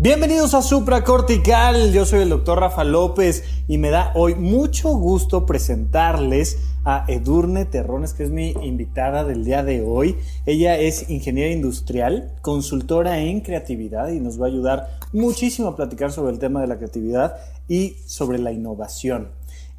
Bienvenidos a Supra Cortical, yo soy el doctor Rafa López y me da hoy mucho gusto presentarles a Edurne Terrones, que es mi invitada del día de hoy. Ella es ingeniera industrial, consultora en creatividad y nos va a ayudar muchísimo a platicar sobre el tema de la creatividad y sobre la innovación.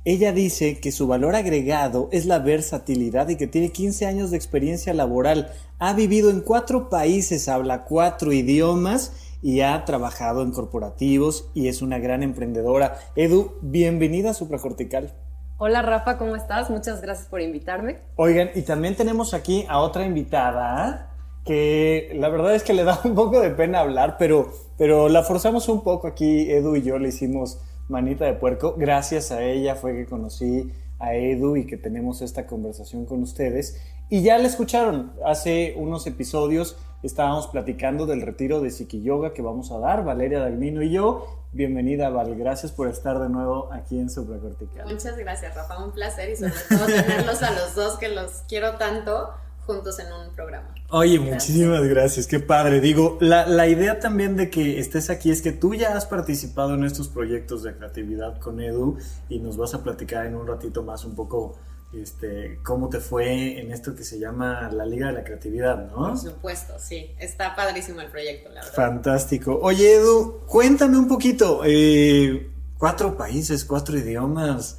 Ella dice que su valor agregado es la versatilidad y que tiene 15 años de experiencia laboral. Ha vivido en cuatro países, habla cuatro idiomas y ha trabajado en corporativos y es una gran emprendedora. Edu, bienvenida a Supracortical. Hola Rafa, ¿cómo estás? Muchas gracias por invitarme. Oigan, y también tenemos aquí a otra invitada que la verdad es que le da un poco de pena hablar, pero, pero la forzamos un poco aquí, Edu y yo le hicimos manita de puerco. Gracias a ella fue que conocí a Edu y que tenemos esta conversación con ustedes. Y ya la escucharon hace unos episodios estábamos platicando del retiro de Psiqui Yoga que vamos a dar, Valeria Dalmino y yo. Bienvenida, Val. Gracias por estar de nuevo aquí en Supracortical. Muchas gracias, Rafa. Un placer y sobre todo tenerlos a los dos que los quiero tanto juntos en un programa. Oye, muchísimas gracias, qué padre. Digo, la, la, idea también de que estés aquí es que tú ya has participado en estos proyectos de creatividad con Edu y nos vas a platicar en un ratito más un poco este, cómo te fue en esto que se llama la Liga de la Creatividad, ¿no? Por supuesto, sí. Está padrísimo el proyecto, la verdad. Fantástico. Oye, Edu, cuéntame un poquito. Eh, cuatro países, cuatro idiomas.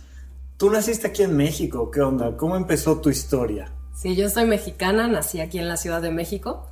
Tú naciste aquí en México, ¿qué onda? ¿Cómo empezó tu historia? Sí, yo soy mexicana, nací aquí en la Ciudad de México,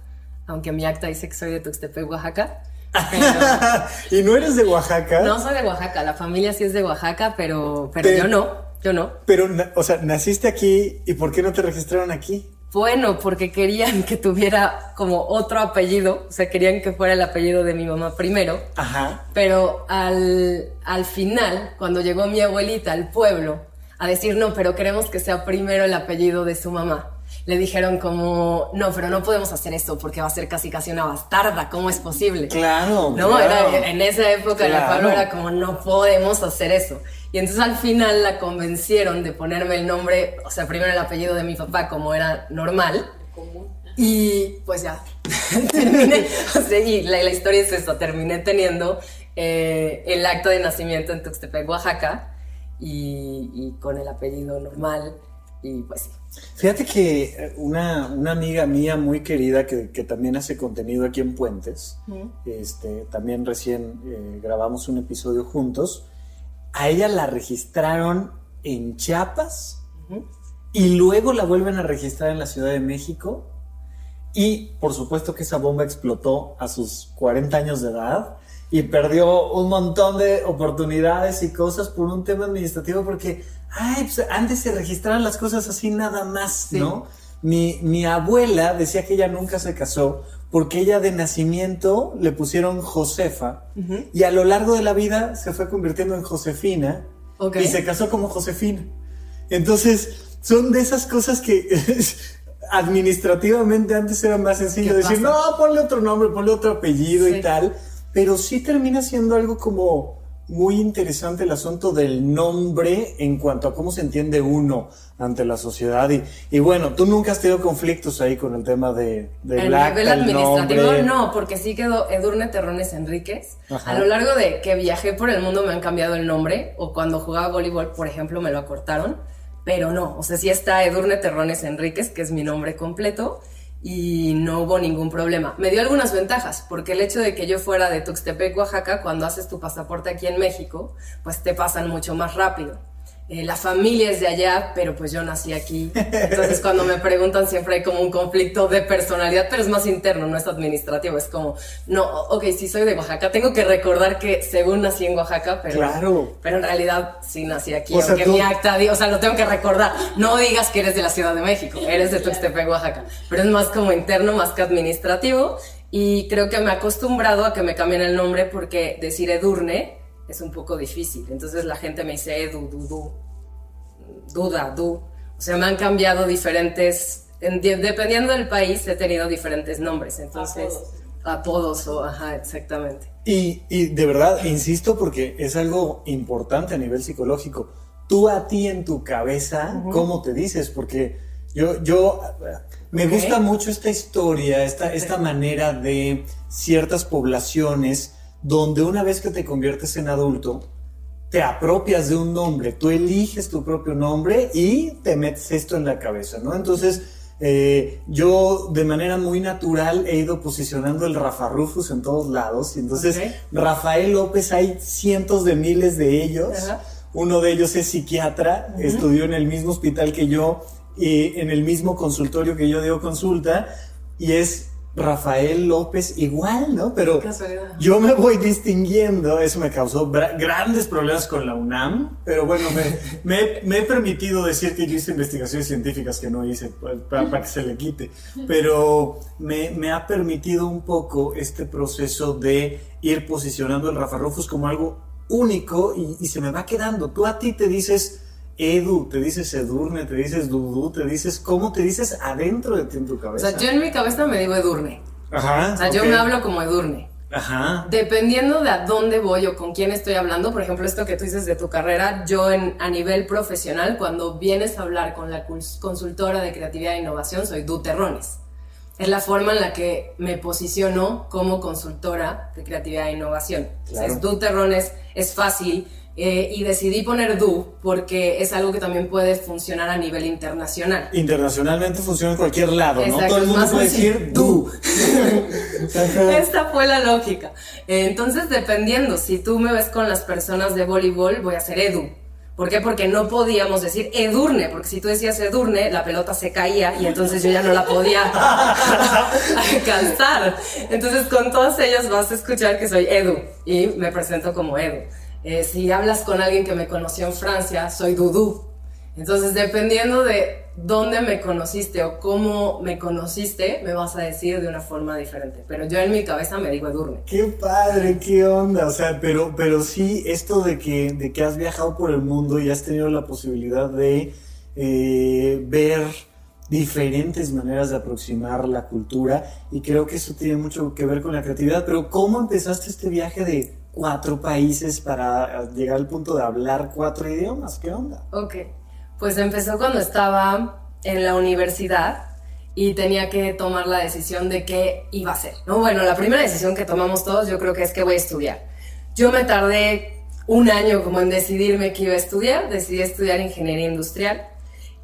aunque mi acta dice que soy de Tuxtepec, Oaxaca. ¿Y no eres de Oaxaca? No soy de Oaxaca, la familia sí es de Oaxaca, pero, pero yo no. Yo no. Pero, o sea, naciste aquí y ¿por qué no te registraron aquí? Bueno, porque querían que tuviera como otro apellido, o sea, querían que fuera el apellido de mi mamá primero. Ajá. Pero al, al final, cuando llegó mi abuelita al pueblo a decir, no, pero queremos que sea primero el apellido de su mamá, le dijeron como, no, pero no podemos hacer esto porque va a ser casi casi una bastarda, ¿cómo es posible? Claro. No, Era, en esa época la Pablo era como, no podemos hacer eso. Y entonces al final la convencieron de ponerme el nombre, o sea, primero el apellido de mi papá como era normal. Y pues ya, terminé, o sea, y la, historia es esto, terminé teniendo eh, el acto de nacimiento en Tuxtepec, Oaxaca, y, con el apellido normal, y pues sí. Fíjate que eh, una, una, amiga mía muy querida que, que, también hace contenido aquí en Puentes, este, también recién eh, grabamos un episodio juntos, a ella la registraron en Chiapas y luego la vuelven a registrar en la Ciudad de México. Y por supuesto que esa bomba explotó a sus 40 años de edad y perdió un montón de oportunidades y cosas por un tema administrativo porque, ay, pues antes se registraban las cosas así nada más, ¿no? Mi, mi abuela decía que ella nunca se casó porque ella de nacimiento le pusieron Josefa y a lo largo de la vida se fue convirtiendo en Josefina y se casó como Josefina. Entonces, son de esas cosas que administrativamente antes era más sencillo decir, no, ponle otro nombre, ponle otro apellido y tal, pero sí termina siendo algo como muy interesante el asunto del nombre en cuanto a cómo se entiende uno ante la sociedad. Y, y bueno, tú nunca has tenido conflictos ahí con el tema de, de el nivel administrativo no, porque sí quedó Edurne Terrones Enríquez. A lo largo de que viajé por el mundo me han cambiado el nombre, o cuando jugaba voleibol, por ejemplo, me lo acortaron. Pero no, o sea, sí está Edurne Terrones Enríquez, que es mi nombre completo y no hubo ningún problema. Me dio algunas ventajas, porque el hecho de que yo fuera de Tuxtepec, Oaxaca, cuando haces tu pasaporte aquí en México, pues te pasan mucho más rápido. Eh, la familia es de allá, pero pues yo nací aquí. Entonces cuando me preguntan siempre hay como un conflicto de personalidad, pero es más interno, no es administrativo. Es como, no, ok, sí soy de Oaxaca, tengo que recordar que según nací en Oaxaca, pero, claro. pero en realidad sí nací aquí, o aunque mi acta, o sea, lo tengo que recordar. No digas que eres de la Ciudad de México, eres de Tuxtepec, Oaxaca, pero es más como interno, más que administrativo. Y creo que me he acostumbrado a que me cambien el nombre porque decir Edurne es un poco difícil. Entonces la gente me dice Edu, Dudu, Duda, Du. O sea, me han cambiado diferentes, dependiendo del país he tenido diferentes nombres. Entonces, apodos, o, ajá, exactamente. Y, y de verdad, insisto, porque es algo importante a nivel psicológico. Tú a ti en tu cabeza, ¿cómo te dices? Porque yo, yo me gusta mucho esta historia, esta, esta manera de ciertas poblaciones donde una vez que te conviertes en adulto, te apropias de un nombre, tú eliges tu propio nombre y te metes esto en la cabeza, ¿no? Entonces, eh, yo de manera muy natural he ido posicionando el Rafa Rufus en todos lados. Y entonces, Rafael López, hay cientos de miles de ellos. Uno de ellos es psiquiatra, estudió en el mismo hospital que yo y en el mismo consultorio que yo dio consulta y es Rafael López igual, ¿no? Pero yo me voy distinguiendo, eso me causó grandes problemas con la UNAM, pero bueno, me, he permitido decir que yo hice investigaciones científicas que no hice para, que se le quite, pero me, ha permitido un poco este proceso de ir posicionando el Rafa Rufus como algo único y, y se me va quedando. Tú a ti te dices Edu, te dices Edurne, te dices Dudu, te dices, ¿cómo te dices adentro de ti en tu cabeza? O sea, yo en mi cabeza me digo Edurne. Ajá. O sea, yo me hablo como Edurne. Ajá. Dependiendo de a dónde voy o con quién estoy hablando, por ejemplo, esto que tú dices de tu carrera, yo en, a nivel profesional, cuando vienes a hablar con la consultora de creatividad e innovación, soy Du Terrones. Es la forma en la que me posiciono como consultora de creatividad e innovación. Claro. Entonces, Du Terrones es fácil eh, y decidí poner do porque es algo que también puede funcionar a nivel internacional. Internacionalmente funciona en cualquier lado, ¿no? Todo el mundo puede decir do. Esta fue la lógica. Entonces, dependiendo, si tú me ves con las personas de voleibol, voy a hacer edu. ¿Por qué? Porque no podíamos decir Edurne, porque si tú decías Edurne, la pelota se caía y entonces yo ya no la podía alcanzar. Entonces con todos ellos vas a escuchar que soy Edu y me presento como Edu. Eh, si hablas con alguien que me conoció en Francia, soy Dudu. Entonces, dependiendo de dónde me conociste o cómo me conociste, me vas a decir de una forma diferente. Pero yo en mi cabeza me digo Edurne. Qué padre, qué onda. O sea, pero, pero sí, esto de que, de que has viajado por el mundo y has tenido la posibilidad de eh, ver diferentes maneras de aproximar la cultura y creo que eso tiene mucho que ver con la creatividad. Pero ¿cómo empezaste este viaje de cuatro países para llegar al punto de hablar cuatro idiomas. ¿Qué onda? Ok, pues empezó cuando estaba en la universidad y tenía que tomar la decisión de qué iba a hacer. ¿no? Bueno, la primera decisión que tomamos todos yo creo que es que voy a estudiar. Yo me tardé un año como en decidirme qué iba a estudiar, decidí estudiar ingeniería industrial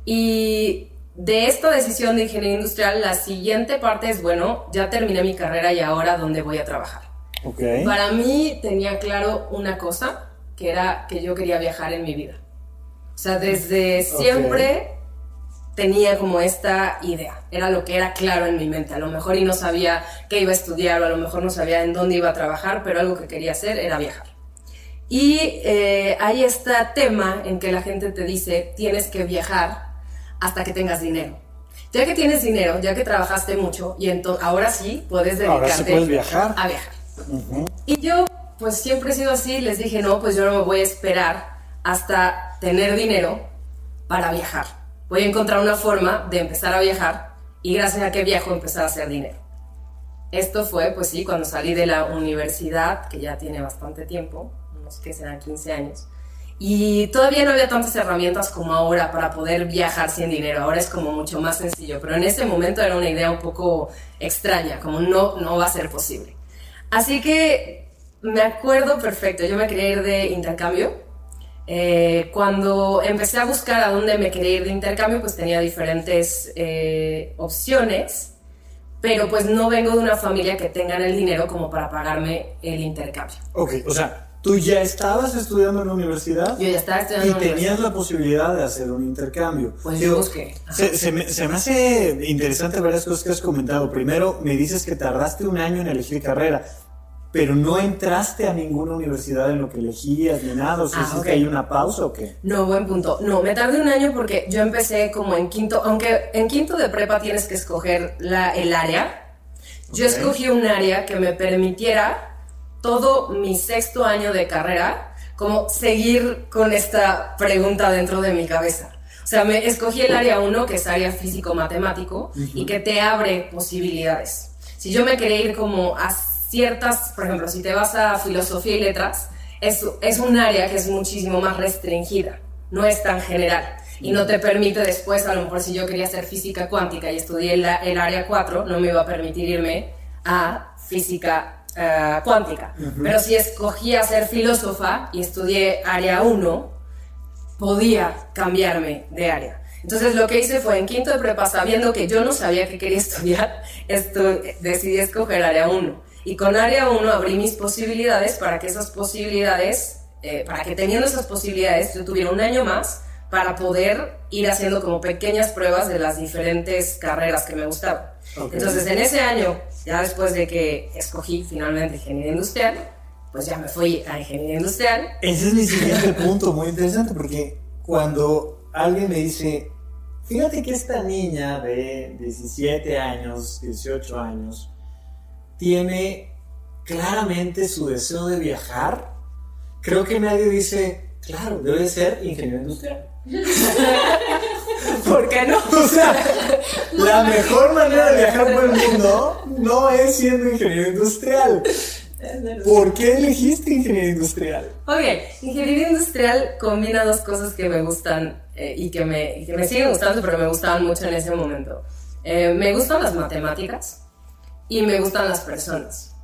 y de esta decisión de ingeniería industrial la siguiente parte es, bueno, ya terminé mi carrera y ahora dónde voy a trabajar. Para mí tenía claro una cosa, que era que yo quería viajar en mi vida. O sea, desde siempre tenía como esta idea. Era lo que era claro en mi mente. A lo mejor y no sabía qué iba a estudiar o a lo mejor no sabía en dónde iba a trabajar, pero algo que quería hacer era viajar. Y eh, hay este tema en que la gente te dice, tienes que viajar hasta que tengas dinero. Ya que tienes dinero, ya que trabajaste mucho, y ahora sí puedes dedicarte viajar. a viajar. Y yo, pues siempre he sido así, les dije, no, pues yo no me voy a esperar hasta tener dinero para viajar. Voy a encontrar una forma de empezar a viajar y gracias a que viajo empezar a hacer dinero. Esto fue, pues sí, cuando salí de la universidad, que ya tiene bastante tiempo, unos que serán 15 años, y todavía no había tantas herramientas como ahora para poder viajar sin dinero. Ahora es como mucho más sencillo, pero en ese momento era una idea un poco extraña, como no, no va a ser posible. Así que me acuerdo perfecto, yo me quería ir de intercambio. Eh, cuando empecé a buscar a dónde me quería ir de intercambio, pues tenía diferentes eh, opciones, pero pues no vengo de una familia que tengan el dinero como para pagarme el intercambio. Ok, o sea, tú ya estabas estudiando en la universidad. Yo ya estaba estudiando. Y tenías la posibilidad de hacer un intercambio. Pues yo busqué. Se, me, se, me, hace interesante varias cosas que has comentado. Primero, me dices que tardaste un año en elegir carrera pero no entraste a ninguna universidad en lo que elegías ni nada, o sea, ah, que hay una pausa o qué? No, buen punto. No, me tardé un año porque yo empecé como en quinto, aunque en quinto de prepa tienes que escoger la, el área, yo escogí un área que me permitiera todo mi sexto año de carrera, como seguir con esta pregunta dentro de mi cabeza. O sea, me escogí el área 1, que es área físico-matemático, y que te abre posibilidades. Si yo me quería ir como a ciertas, por ejemplo, si te vas a filosofía y letras, es, es un área que es muchísimo más restringida, no es tan general y no te permite después, a lo mejor si yo quería hacer física cuántica y estudié el, el área 4, no me iba a permitir irme a física eh, cuántica. Pero si escogía ser filósofa y estudié área 1, podía cambiarme de área. Entonces lo que hice fue en quinto de prepa, sabiendo que yo no sabía que quería estudiar, esto, decidí escoger área 1. Y con área 1 abrí mis posibilidades para que esas posibilidades, eh, para que teniendo esas posibilidades yo tuviera un año más para poder ir haciendo como pequeñas pruebas de las diferentes carreras que me gustaban. Entonces, en ese año, ya después de que escogí finalmente ingeniería industrial, pues ya me fui a ingeniería industrial. Ese es mi siguiente punto, muy interesante, porque cuando alguien me dice, fíjate que esta niña de 17 años, 18 años, tiene claramente su deseo de viajar, creo que nadie dice, claro, debe ser ingeniero industrial. ¿Por qué no? O sea, la mejor manera de viajar por el mundo no es siendo ingeniero industrial. ¿Por qué elegiste ingeniería industrial? Ok, ingeniería industrial combina dos cosas que me gustan eh, y, que me, que me, siguen gustando, pero me gustaban mucho en ese momento. Eh, me gustan las matemáticas y me gustan las personas.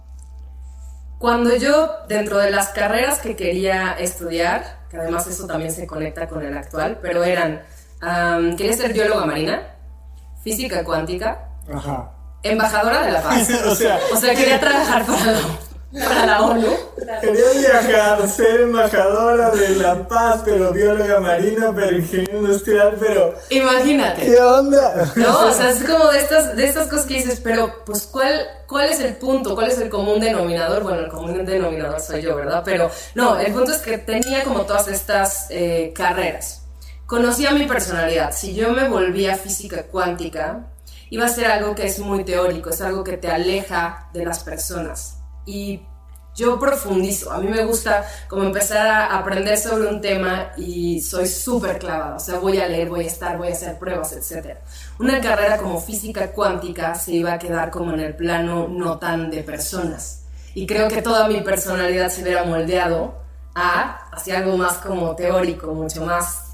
Cuando yo, dentro de las carreras que quería estudiar, que además eso también se conecta con el actual, pero eran, quería ser bióloga marina, física cuántica, embajadora de la paz. o, sea, o sea, quería trabajar para para la ONU. Quería viajar, ser embajadora de La Paz, pero bióloga marina, pero ingeniero industrial, pero... Imagínate. ¿Qué onda? No, o sea, es como de estas, de estas cosas que dices, pero pues ¿cuál, ¿cuál es el punto? ¿Cuál es el común denominador? Bueno, el común denominador soy yo, ¿verdad? Pero no, el punto es que tenía como todas estas eh, carreras. Conocía mi personalidad. Si yo me volvía física cuántica, iba a ser algo que es muy teórico, es algo que te aleja de las personas y yo profundizo. A mí me gusta como empezar a aprender sobre un tema y soy súper clavada. O sea, voy a leer, voy a estar, voy a hacer pruebas, etc. Una carrera como física cuántica se iba a quedar como en el plano no tan de personas. Y creo que toda mi personalidad se hubiera moldeado a hacia algo más como teórico, mucho más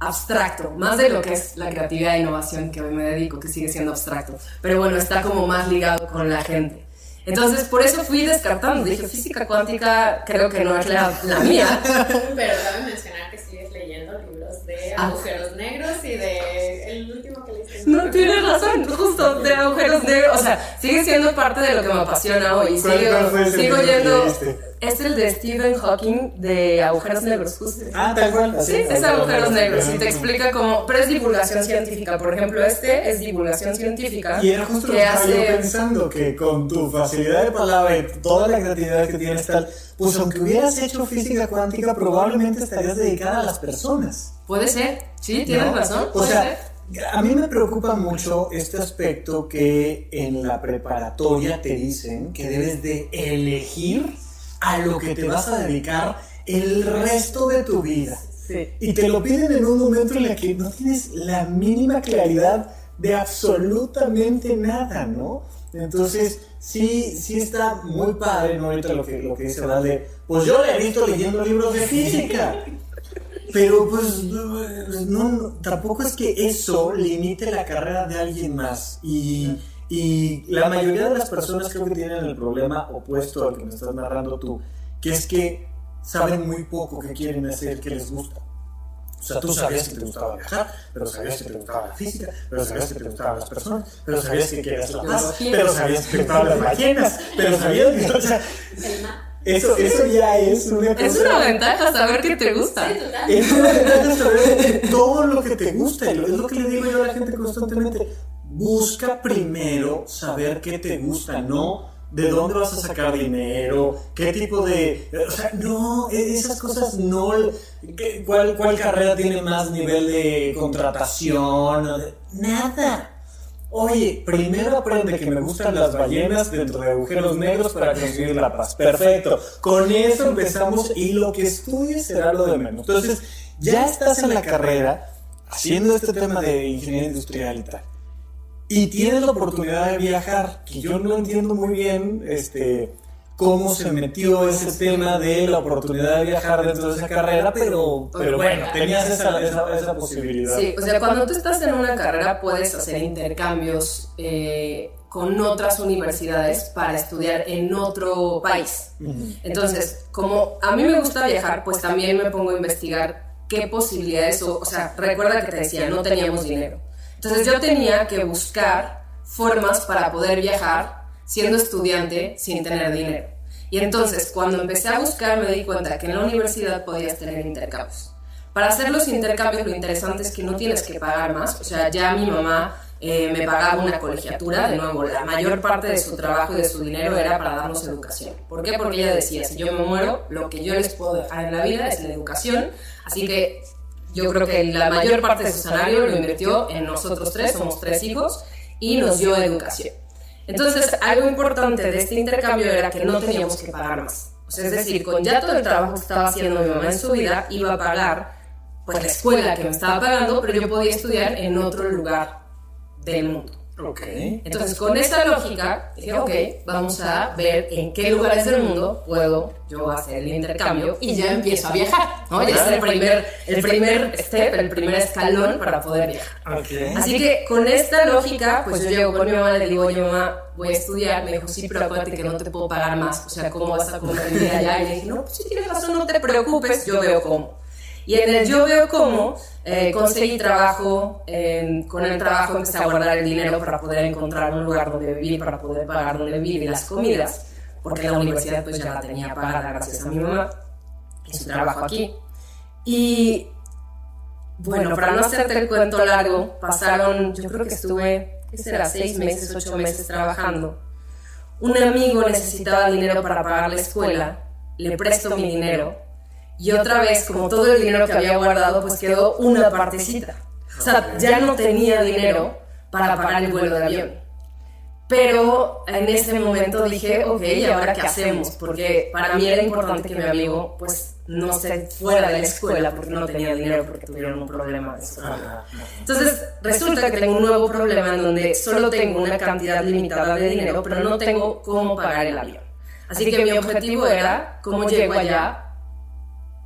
abstracto, más de lo que es la creatividad e innovación que hoy me dedico, que sigue siendo abstracto. Pero bueno, está como más ligado con la gente. Entonces, por eso fui descartando. Dije, física cuántica creo que no es la, mía. Pero cabe mencionar que sigues leyendo libros de ah. agujeros negros y de el último que leíste. No, tienes razón, justo de agujeros negros. O sea, sigue siendo parte de lo que me apasiona hoy. Sigo, sigo yendo. Es el de Stephen Hawking de agujeros negros, justo. Ah, tal cual. Sí, es agujeros negros. Y te explica cómo. Pero es divulgación científica. Por ejemplo, este es divulgación científica. Y era justo lo que estaba yo pensando, que con tu facilidad de palabra y toda la creatividad que tienes, tal, pues aunque hubieras hecho física cuántica, probablemente estarías dedicada a las personas. Puede ser, sí, tienes razón. O sea, a mí me preocupa mucho este aspecto que en la preparatoria te dicen que debes de elegir a lo que te vas a dedicar el resto de tu vida. Y te lo piden en un momento en el que no tienes la mínima claridad de absolutamente nada, ¿no? Entonces, sí, sí está muy padre, ¿no? Ahorita lo que, lo que dice, ¿verdad? pues yo le he visto leyendo libros de física. Pero pues no, tampoco es que eso limite la carrera de alguien más. Y y la mayoría de las personas creo que tienen el problema opuesto al que me estás narrando tú, que es que saben muy poco qué quieren hacer, qué les gusta. O sea, tú sabías que te gustaba viajar, pero sabías que te gustaba la física, pero sabías que te gustaban las personas, pero sabías que querías la paz, pero sabías que te gustaban las ballenas, pero sabías que... O sea, eso, eso ya es una cosa... Es una ventaja saber qué te gusta. es una ventaja saber todo lo que te gusta. Es lo que le digo yo a la gente constantemente busca primero saber qué te gusta, no de dónde vas a sacar dinero, qué tipo de... O sea, no, e-, esas cosas no... ¿Cuál, cuál carrera tiene más nivel de contratación? Nada. Oye, primero aprende que me gustan las ballenas dentro de agujeros negros para conseguir la paz. Perfecto. Con eso empezamos y lo que estudies será lo de menos. Entonces, ya estás en la carrera haciendo este tema de ingeniería industrial y tal. Y tienes la oportunidad de viajar, que yo no entiendo muy bien, este, cómo se metió ese tema de la oportunidad de viajar dentro de esa carrera, pero, pero bueno, tenías esa, esa, posibilidad. Sí, o sea, cuando tú estás en una carrera puedes hacer intercambios eh, con otras universidades para estudiar en otro país. Entonces, como a mí me gusta viajar, pues también me pongo a investigar qué posibilidades, o, o sea, recuerda que te decía, no teníamos dinero. Entonces yo tenía que buscar formas para poder viajar siendo estudiante sin tener dinero. Y entonces, cuando empecé a buscar, me di cuenta que en la universidad podías tener intercambios. Para hacer los intercambios, lo interesante es que no tienes que pagar más. O sea, ya mi mamá eh, me pagaba una colegiatura. De nuevo, la mayor parte de su trabajo y de su dinero era para darnos educación. ¿Por qué? Porque ella decía, si yo me muero, lo que yo les puedo dejar en la vida es la educación. Así que yo creo que la mayor parte de su salario lo invirtió en nosotros tres, somos tres hijos, y nos dio educación. Entonces, algo importante de este intercambio era que no teníamos que pagar más. O sea, es decir, con ya todo el trabajo que estaba haciendo mi mamá en su vida, iba a pagar pues la escuela que me estaba pagando, pero yo podía estudiar en otro lugar del mundo. Entonces, con esa lógica, dije, ok, vamos a ver en qué lugares del mundo puedo yo hacer el intercambio y ya empiezo a viajar, ¿no? Ya es el primer, el primer step, el primer escalón para poder viajar. Así que con esta lógica, pues yo llego con mi mamá y le digo, oye mamá, voy a estudiar. Me dijo, sí, pero acuérdate que no te puedo pagar más. O sea, ¿cómo vas a comer allá? Y le dije, no, pues si tienes razón, no te preocupes, yo veo cómo. Y en el yo veo cómo eh, conseguí trabajo, con el trabajo empecé a guardar el dinero para poder encontrar un lugar donde vivir, para poder pagar donde vivir y las comidas, porque la universidad pues ya la tenía pagada gracias a mi mamá y su trabajo aquí. Y bueno, para no hacerte el cuento largo, pasaron, yo creo que estuve, ¿qué será? Seis meses, ocho meses trabajando. Un amigo necesitaba dinero para pagar la escuela, le presto mi dinero y otra vez, como todo el dinero que había guardado, pues quedó una partecita. O sea, ya no tenía dinero para pagar el vuelo de avión. Pero en ese momento dije, ok, ¿y ahora qué hacemos? Porque para mí era importante que mi amigo, pues, no se fuera de la escuela porque no tenía dinero, porque tuvieron un problema de eso. Entonces, resulta que tengo un nuevo problema en donde solo tengo una cantidad limitada de dinero, pero no tengo cómo pagar el avión. Así que mi objetivo era, ¿cómo llego allá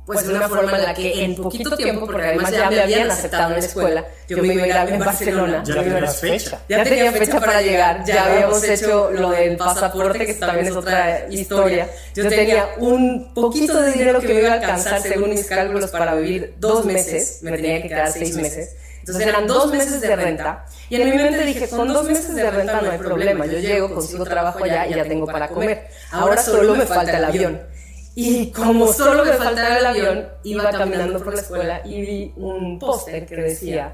pues de una forma en la que en poquito tiempo, porque además ya me habían aceptado en la escuela, yo me iba a ir en Barcelona. Ya tenía fecha. Ya tenía fecha para llegar, ya habíamos hecho lo del pasaporte, que también es otra historia. Yo tenía un poquito de dinero que me iba a alcanzar según mis cálculos para vivir dos meses, me tenía que quedar seis meses. Entonces eran dos meses de renta. Y en mi mente dije, con dos meses de renta no hay problema. Yo llego, consigo trabajo allá y ya tengo para comer. Ahora solo me falta el avión. Y como solo me faltaba el avión, iba caminando por la escuela y vi un póster que decía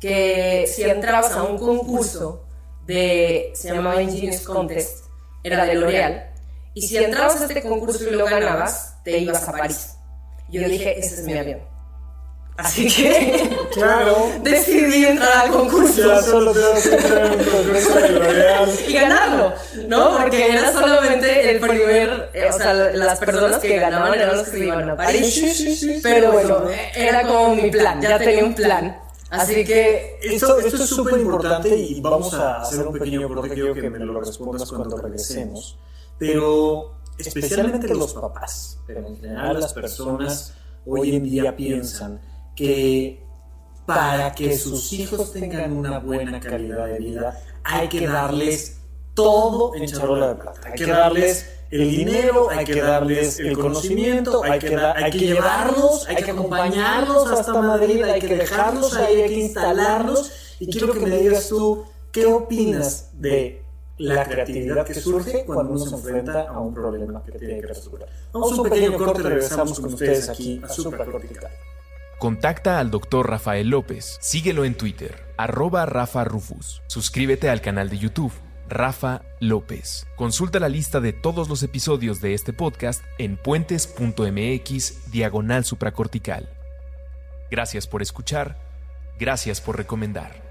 que si entrabas a un concurso de, se llamaba Ingenious Contest, era de L'Oreal, y si entrabas a este concurso y lo ganabas, te ibas a París. Yo dije, ese es mi avión. Así que claro. decidí entrar al concurso. Ya solo tengo que entrar en un concurso de Y ganarlo, ¿no? Porque era solamente el primer, eh, o sea, las personas que ganaban eran los que iban a París. Sí, sí, sí, Pero bueno, era como mi plan, ya tenía un plan. Así que... Esto, esto es súper importante y vamos a hacer un pequeño corte, quiero que me lo respondas cuando regresemos. Pero especialmente los papás, pero en general las personas hoy en día piensan que para que sus hijos tengan una buena calidad de vida hay que darles todo en charola de plata. Hay que darles el dinero, hay que darles el conocimiento, hay que, hay que llevarlos, hay que acompañarlos hasta Madrid, hay que dejarlos ahí, hay que instalarlos. Y quiero que me digas tú, ¿qué opinas de la creatividad que surge cuando uno se enfrenta a un problema que tiene que resolver? Vamos a un pequeño corte regresamos con ustedes aquí a Supracortical. Contacta al Dr. Rafael López. Síguelo en Twitter, arroba Rafa Rufus. Suscríbete al canal de YouTube, Rafa López. Consulta la lista de todos los episodios de este podcast en puentes.mx diagonal supracortical. Gracias por escuchar. Gracias por recomendar.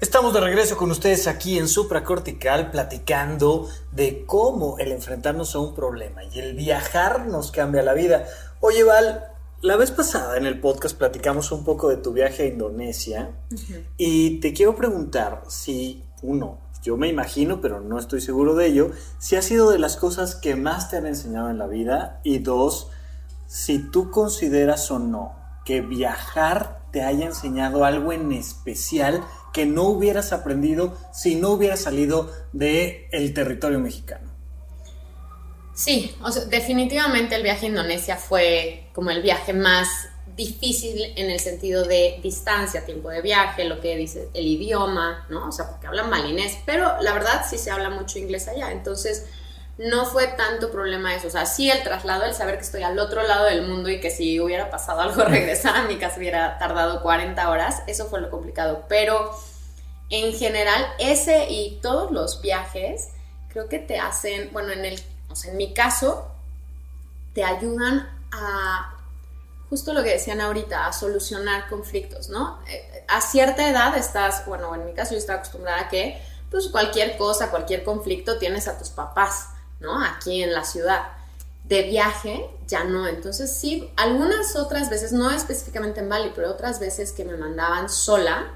Estamos de regreso con ustedes aquí en Supracortical platicando de cómo el enfrentarnos a un problema y el viajar nos cambia la vida. Oye, Val, la vez pasada en el podcast platicamos un poco de tu viaje a Indonesia y te quiero preguntar si, uno, yo me imagino, pero no estoy seguro de ello, si ha sido de las cosas que más te han enseñado en la vida y dos, si tú consideras o no que viajar te haya enseñado algo en especial que no hubieras aprendido si no hubieras salido del el territorio mexicano. Sí, definitivamente el viaje a Indonesia fue como el viaje más difícil en el sentido de distancia, tiempo de viaje, lo que dice el idioma, ¿no? O sea, porque hablan malinés, pero la verdad sí se habla mucho inglés allá, entonces no fue tanto problema eso, o sea, sí el traslado, el saber que estoy al otro lado del mundo y que si hubiera pasado algo regresar a mi casa hubiera tardado 40 horas, eso fue lo complicado, pero en general ese y todos los viajes creo que te hacen, bueno, en el, o sea, en mi caso, te ayudan a justo lo que decían ahorita, a solucionar conflictos, ¿no? Eh, a cierta edad estás, bueno, en mi caso yo estaba acostumbrada a que, pues cualquier cosa, cualquier conflicto tienes a tus papás ¿no? Aquí en la ciudad. De viaje, ya no. Entonces sí, algunas otras veces, no específicamente en Bali, pero otras veces que me mandaban sola,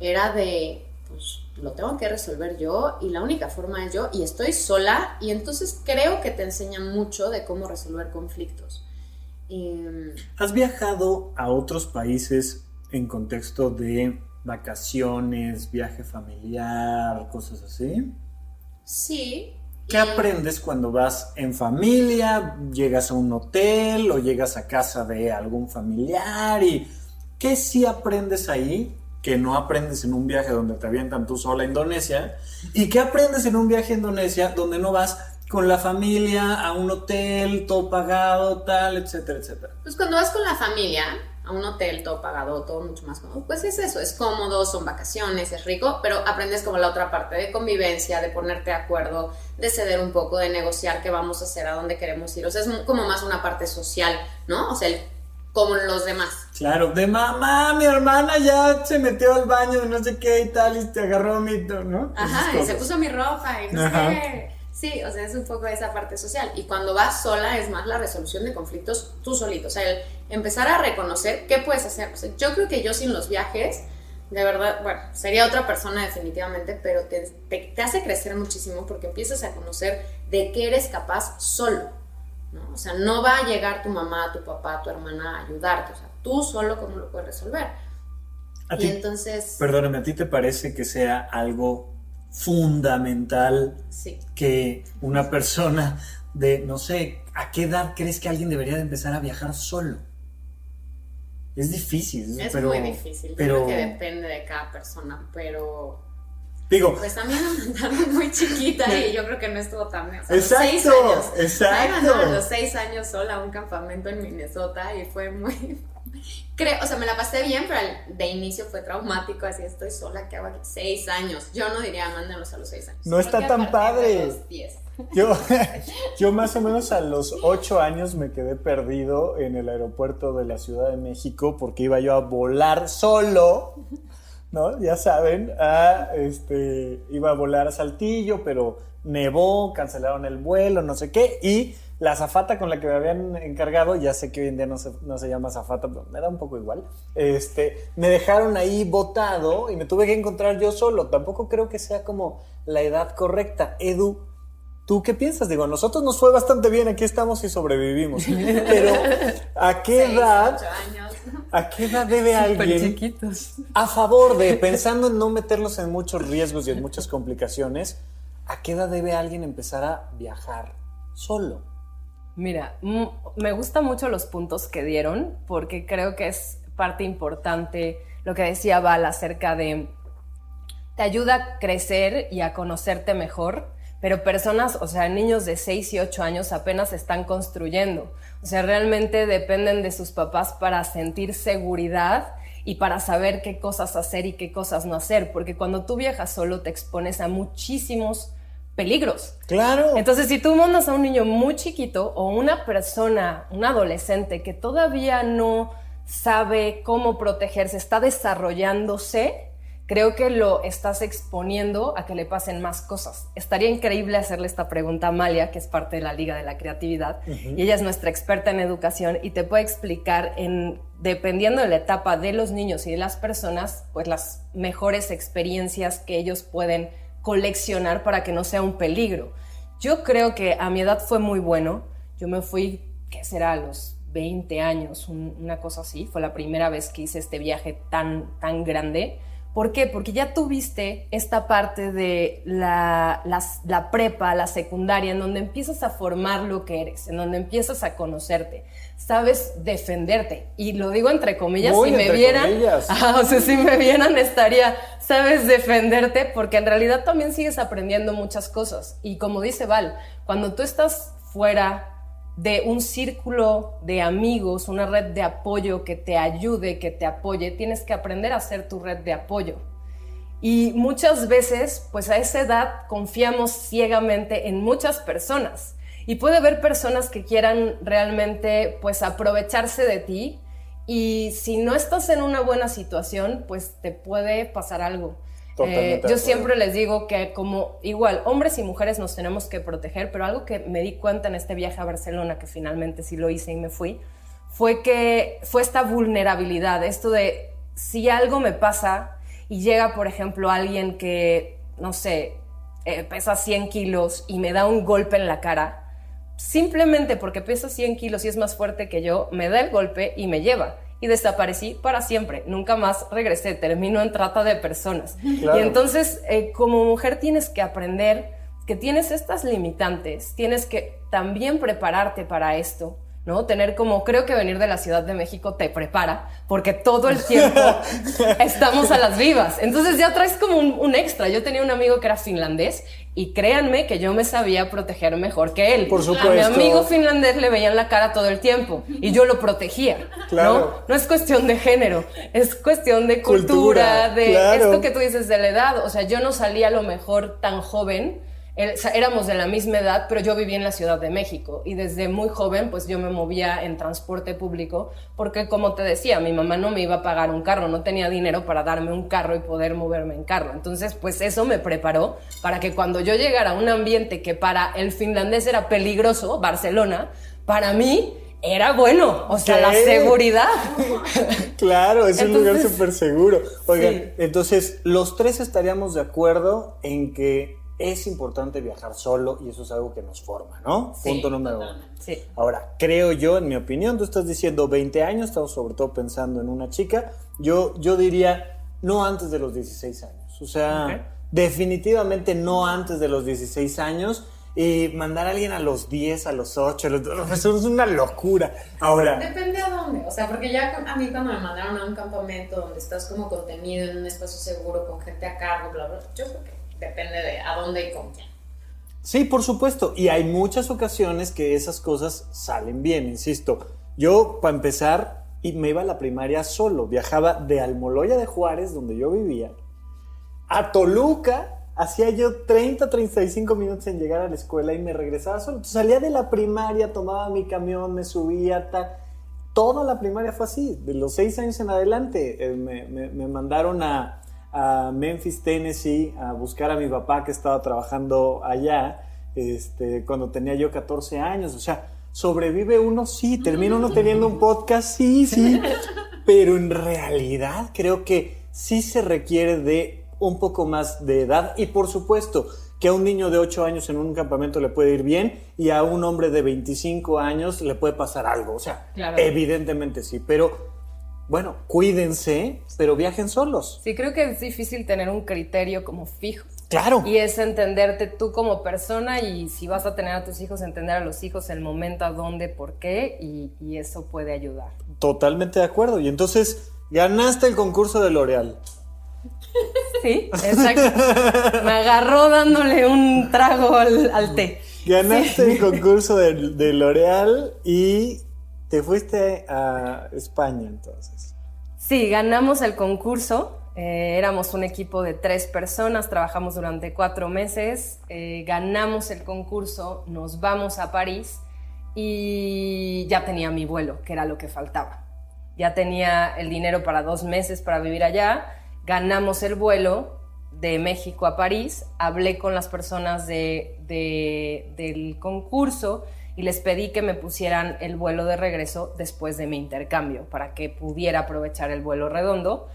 era de, pues lo tengo que resolver yo y la única forma es yo y estoy sola y entonces creo que te enseñan mucho de cómo resolver conflictos. ¿Has viajado a otros países en contexto de vacaciones, viaje familiar, cosas así? Sí, ¿Qué aprendes cuando vas en familia, llegas a un hotel o llegas a casa de algún familiar? ¿Y qué sí aprendes ahí que no aprendes en un viaje donde te avientan tú sola a Indonesia? ¿Y qué aprendes en un viaje a Indonesia donde no vas con la familia a un hotel, todo pagado, tal, etcétera, etcétera? Pues cuando vas con la familia, a un hotel todo pagado, todo mucho más cómodo, pues es eso, es cómodo, son vacaciones, es rico, pero aprendes como la otra parte de convivencia, de ponerte de acuerdo, de ceder un poco, de negociar qué vamos a hacer, a dónde queremos ir, o sea, es como más una parte social, ¿no? O sea, como los demás. Claro, de mamá, mi hermana ya se metió al baño de no sé qué y tal, y te agarró mi, ¿no? Ajá, y se puso mi ropa y no sé qué. Sí, o sea, es un poco esa parte social. Y cuando vas sola es más la resolución de conflictos tú solito. O sea, el empezar a reconocer qué puedes hacer. O sea, yo creo que yo sin los viajes, de verdad, bueno, sería otra persona definitivamente, pero te, te, hace crecer muchísimo porque empiezas a conocer de qué eres capaz solo. ¿no? O sea, no va a llegar tu mamá, tu papá, tu hermana a ayudarte. O sea, tú solo cómo lo puedes resolver. y entonces... Perdóname, ¿a ti te parece que sea algo fundamental que una persona de, no sé, ¿a qué edad crees que alguien debería de empezar a viajar solo? Es difícil, es pero, muy difícil. Pero que depende de cada persona, pero Digo, pues también me mandaron muy chiquita y yo creo que no estuvo tan bien. exacto, seis años. Exacto. a los seis años sola a un campamento en Minnesota y fue muy creo, o sea, me la pasé bien, pero de inicio fue traumático, así estoy sola, ¿qué hago aquí? Seis años. Yo no diría, mándenlos a los seis años. No está tan padre. Yo, yo más o menos a los ocho años me quedé perdido en el aeropuerto de la Ciudad de México porque iba yo a volar solo, ¿no? Ya saben, este, iba a volar a Saltillo, pero nevó, cancelaron el vuelo, no sé qué, y la azafata con la que me habían encargado, ya sé que hoy en día no se, no se llama azafata, pero me da un poco igual, este, me dejaron ahí botado y me tuve que encontrar yo solo. Tampoco creo que sea como la edad correcta. Edu, ¿tú qué piensas? Digo, a nosotros nos fue bastante bien, aquí estamos y sobrevivimos. Pero, ¿a qué edad? ¿A qué edad debe alguien, a favor de, pensando en no meterlos en muchos riesgos y en muchas complicaciones, ¿a qué edad debe alguien empezar a viajar solo? Mira, me gustan mucho los puntos que dieron porque creo que es parte importante lo que decía Val acerca de te ayuda a crecer y a conocerte mejor, pero personas, o sea, niños de 6 y 8 años apenas están construyendo. O sea, realmente dependen de sus papás para sentir seguridad y para saber qué cosas hacer y qué cosas no hacer, porque cuando tú viajas solo te expones a muchísimos peligros. Claro. Entonces, si tú mandas a un niño muy chiquito o una persona, un adolescente que todavía no sabe cómo protegerse, está desarrollándose, creo que lo estás exponiendo a que le pasen más cosas. Estaría increíble hacerle esta pregunta a Amalia, que es parte de la Liga de la Creatividad, y ella es nuestra experta en educación y te puede explicar en dependiendo de la etapa de los niños y de las personas, pues las mejores experiencias que ellos pueden coleccionar para que no sea un peligro. Yo creo que a mi edad fue muy bueno. Yo me fui, ¿qué será? A los 20 años, una cosa así. Fue la primera vez que hice este viaje tan, tan grande. ¿Por qué? Porque ya tuviste esta parte de la, la, prepa, la secundaria, en donde empiezas a formar lo que eres, en donde empiezas a conocerte, sabes defenderte. Y lo digo entre comillas, si me vieran, o sea, si me vieran estaría, sabes defenderte, porque en realidad también sigues aprendiendo muchas cosas. Y como dice Val, cuando tú estás fuera de un círculo de amigos, una red de apoyo que te ayude, que te apoye, tienes que aprender a ser tu red de apoyo. Y muchas veces, pues a esa edad confiamos ciegamente en muchas personas. Y puede haber personas que quieran realmente pues aprovecharse de ti y si no estás en una buena situación, pues te puede pasar algo. Eh, yo siempre les digo que como igual, hombres y mujeres nos tenemos que proteger, pero algo que me di cuenta en este viaje a Barcelona, que finalmente sí lo hice y me fui, fue que fue esta vulnerabilidad, esto de si algo me pasa y llega, por ejemplo, alguien que, no sé, eh, pesa 100 kilos y me da un golpe en la cara, simplemente porque pesa 100 kilos y es más fuerte que yo, me da el golpe y me lleva y desaparecí para siempre. Nunca más regresé, termino en trata de personas. Y entonces, eh, como mujer tienes que aprender que tienes estas limitantes, tienes que también prepararte para esto ¿no? Tener como, creo que venir de la Ciudad de México te prepara, porque todo el tiempo estamos a las vivas. Entonces ya traes como un, extra. Yo tenía un amigo que era finlandés y créanme que yo me sabía proteger mejor que él. Por supuesto. A mi amigo finlandés le veían la cara todo el tiempo y yo lo protegía. Claro. ¿no? no es cuestión de género, es cuestión de cultura, de esto que tú dices de la edad. O sea, yo no salía a lo mejor tan joven éramos de la misma edad, pero yo vivía en la Ciudad de México y desde muy joven pues yo me movía en transporte público porque como te decía, mi mamá no me iba a pagar un carro, no tenía dinero para darme un carro y poder moverme en carro. Entonces pues eso me preparó para que cuando yo llegara a un ambiente que para el finlandés era peligroso, Barcelona, para mí era bueno, o sea, la seguridad. claro, es un lugar súper seguro. Oigan, entonces los tres estaríamos de acuerdo en que es importante viajar solo y eso es algo que nos forma, ¿no? Punto número uno. Sí. Ahora, creo yo, en mi opinión, tú estás diciendo 20 años, estamos sobre todo pensando en una chica, yo, yo diría no antes de los 16 años, o sea, definitivamente no antes de los 16 años. Y mandar a alguien a los 10, a los 8, a los, eso es una locura. Ahora. Depende a dónde. O sea, porque ya a mí cuando me mandaron a un campamento donde estás como contenido en un espacio seguro con gente a cargo, bla, bla, yo creo que depende de a dónde y con quién. Sí, por supuesto. Y hay muchas ocasiones que esas cosas salen bien, insisto. Yo, para empezar, me iba a la primaria solo. Viajaba de Almoloya de Juárez, donde yo vivía, a Toluca. Hacía yo 30, 35 minutos en llegar a la escuela y me regresaba solo. salía de la primaria, tomaba mi camión, me subía, tal. Toda la primaria fue así. De los seis años en adelante eh, me mandaron a, a Memphis, Tennessee, a buscar a mi papá que estaba trabajando allá, este, cuando tenía yo 14 años. O sea, sobrevive uno, sí, termina uno teniendo un podcast, sí, sí, pero en realidad creo que sí se requiere de un poco más de edad y por supuesto que a un niño de 8 años en un campamento le puede ir bien y a un hombre de 25 años le puede pasar algo. O sea, evidentemente sí, pero bueno, cuídense, pero viajen solos. Sí, creo que es difícil tener un criterio como fijo. Claro. Y es entenderte tú como persona y si vas a tener a tus hijos, entender a los hijos el momento, a dónde, por qué, y, eso puede ayudar. Totalmente de acuerdo. Y entonces, ganaste el concurso de L'Oreal. Sí, exacto. Me agarró dándole un trago al, té. Ganaste el concurso de, de L'Oreal y te fuiste a España entonces. Sí, ganamos el concurso. Eh, éramos un equipo de tres personas, trabajamos durante cuatro meses, eh, ganamos el concurso, nos vamos a París y ya tenía mi vuelo, que era lo que faltaba. Ya tenía el dinero para dos meses para vivir allá ganamos el vuelo de México a París, hablé con las personas de, del concurso y les pedí que me pusieran el vuelo de regreso después de mi intercambio para que pudiera aprovechar el vuelo redondo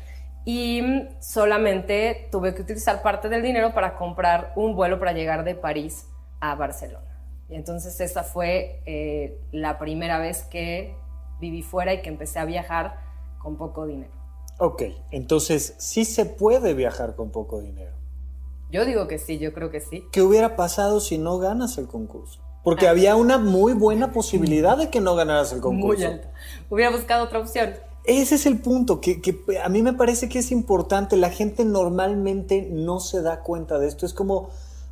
y solamente tuve que utilizar parte del dinero para comprar un vuelo para llegar de París a Barcelona. Y entonces esa fue eh, la primera vez que viví fuera y que empecé a viajar con poco dinero. Ok, entonces sí se puede viajar con poco dinero. Yo digo que sí, yo creo que sí. ¿Qué hubiera pasado si no ganas el concurso? Porque ah. había una muy buena posibilidad de que no ganaras el concurso. Muy alta. Hubiera buscado otra opción. Ese es el punto, que, que, a mí me parece que es importante. La gente normalmente no se da cuenta de esto. Es como,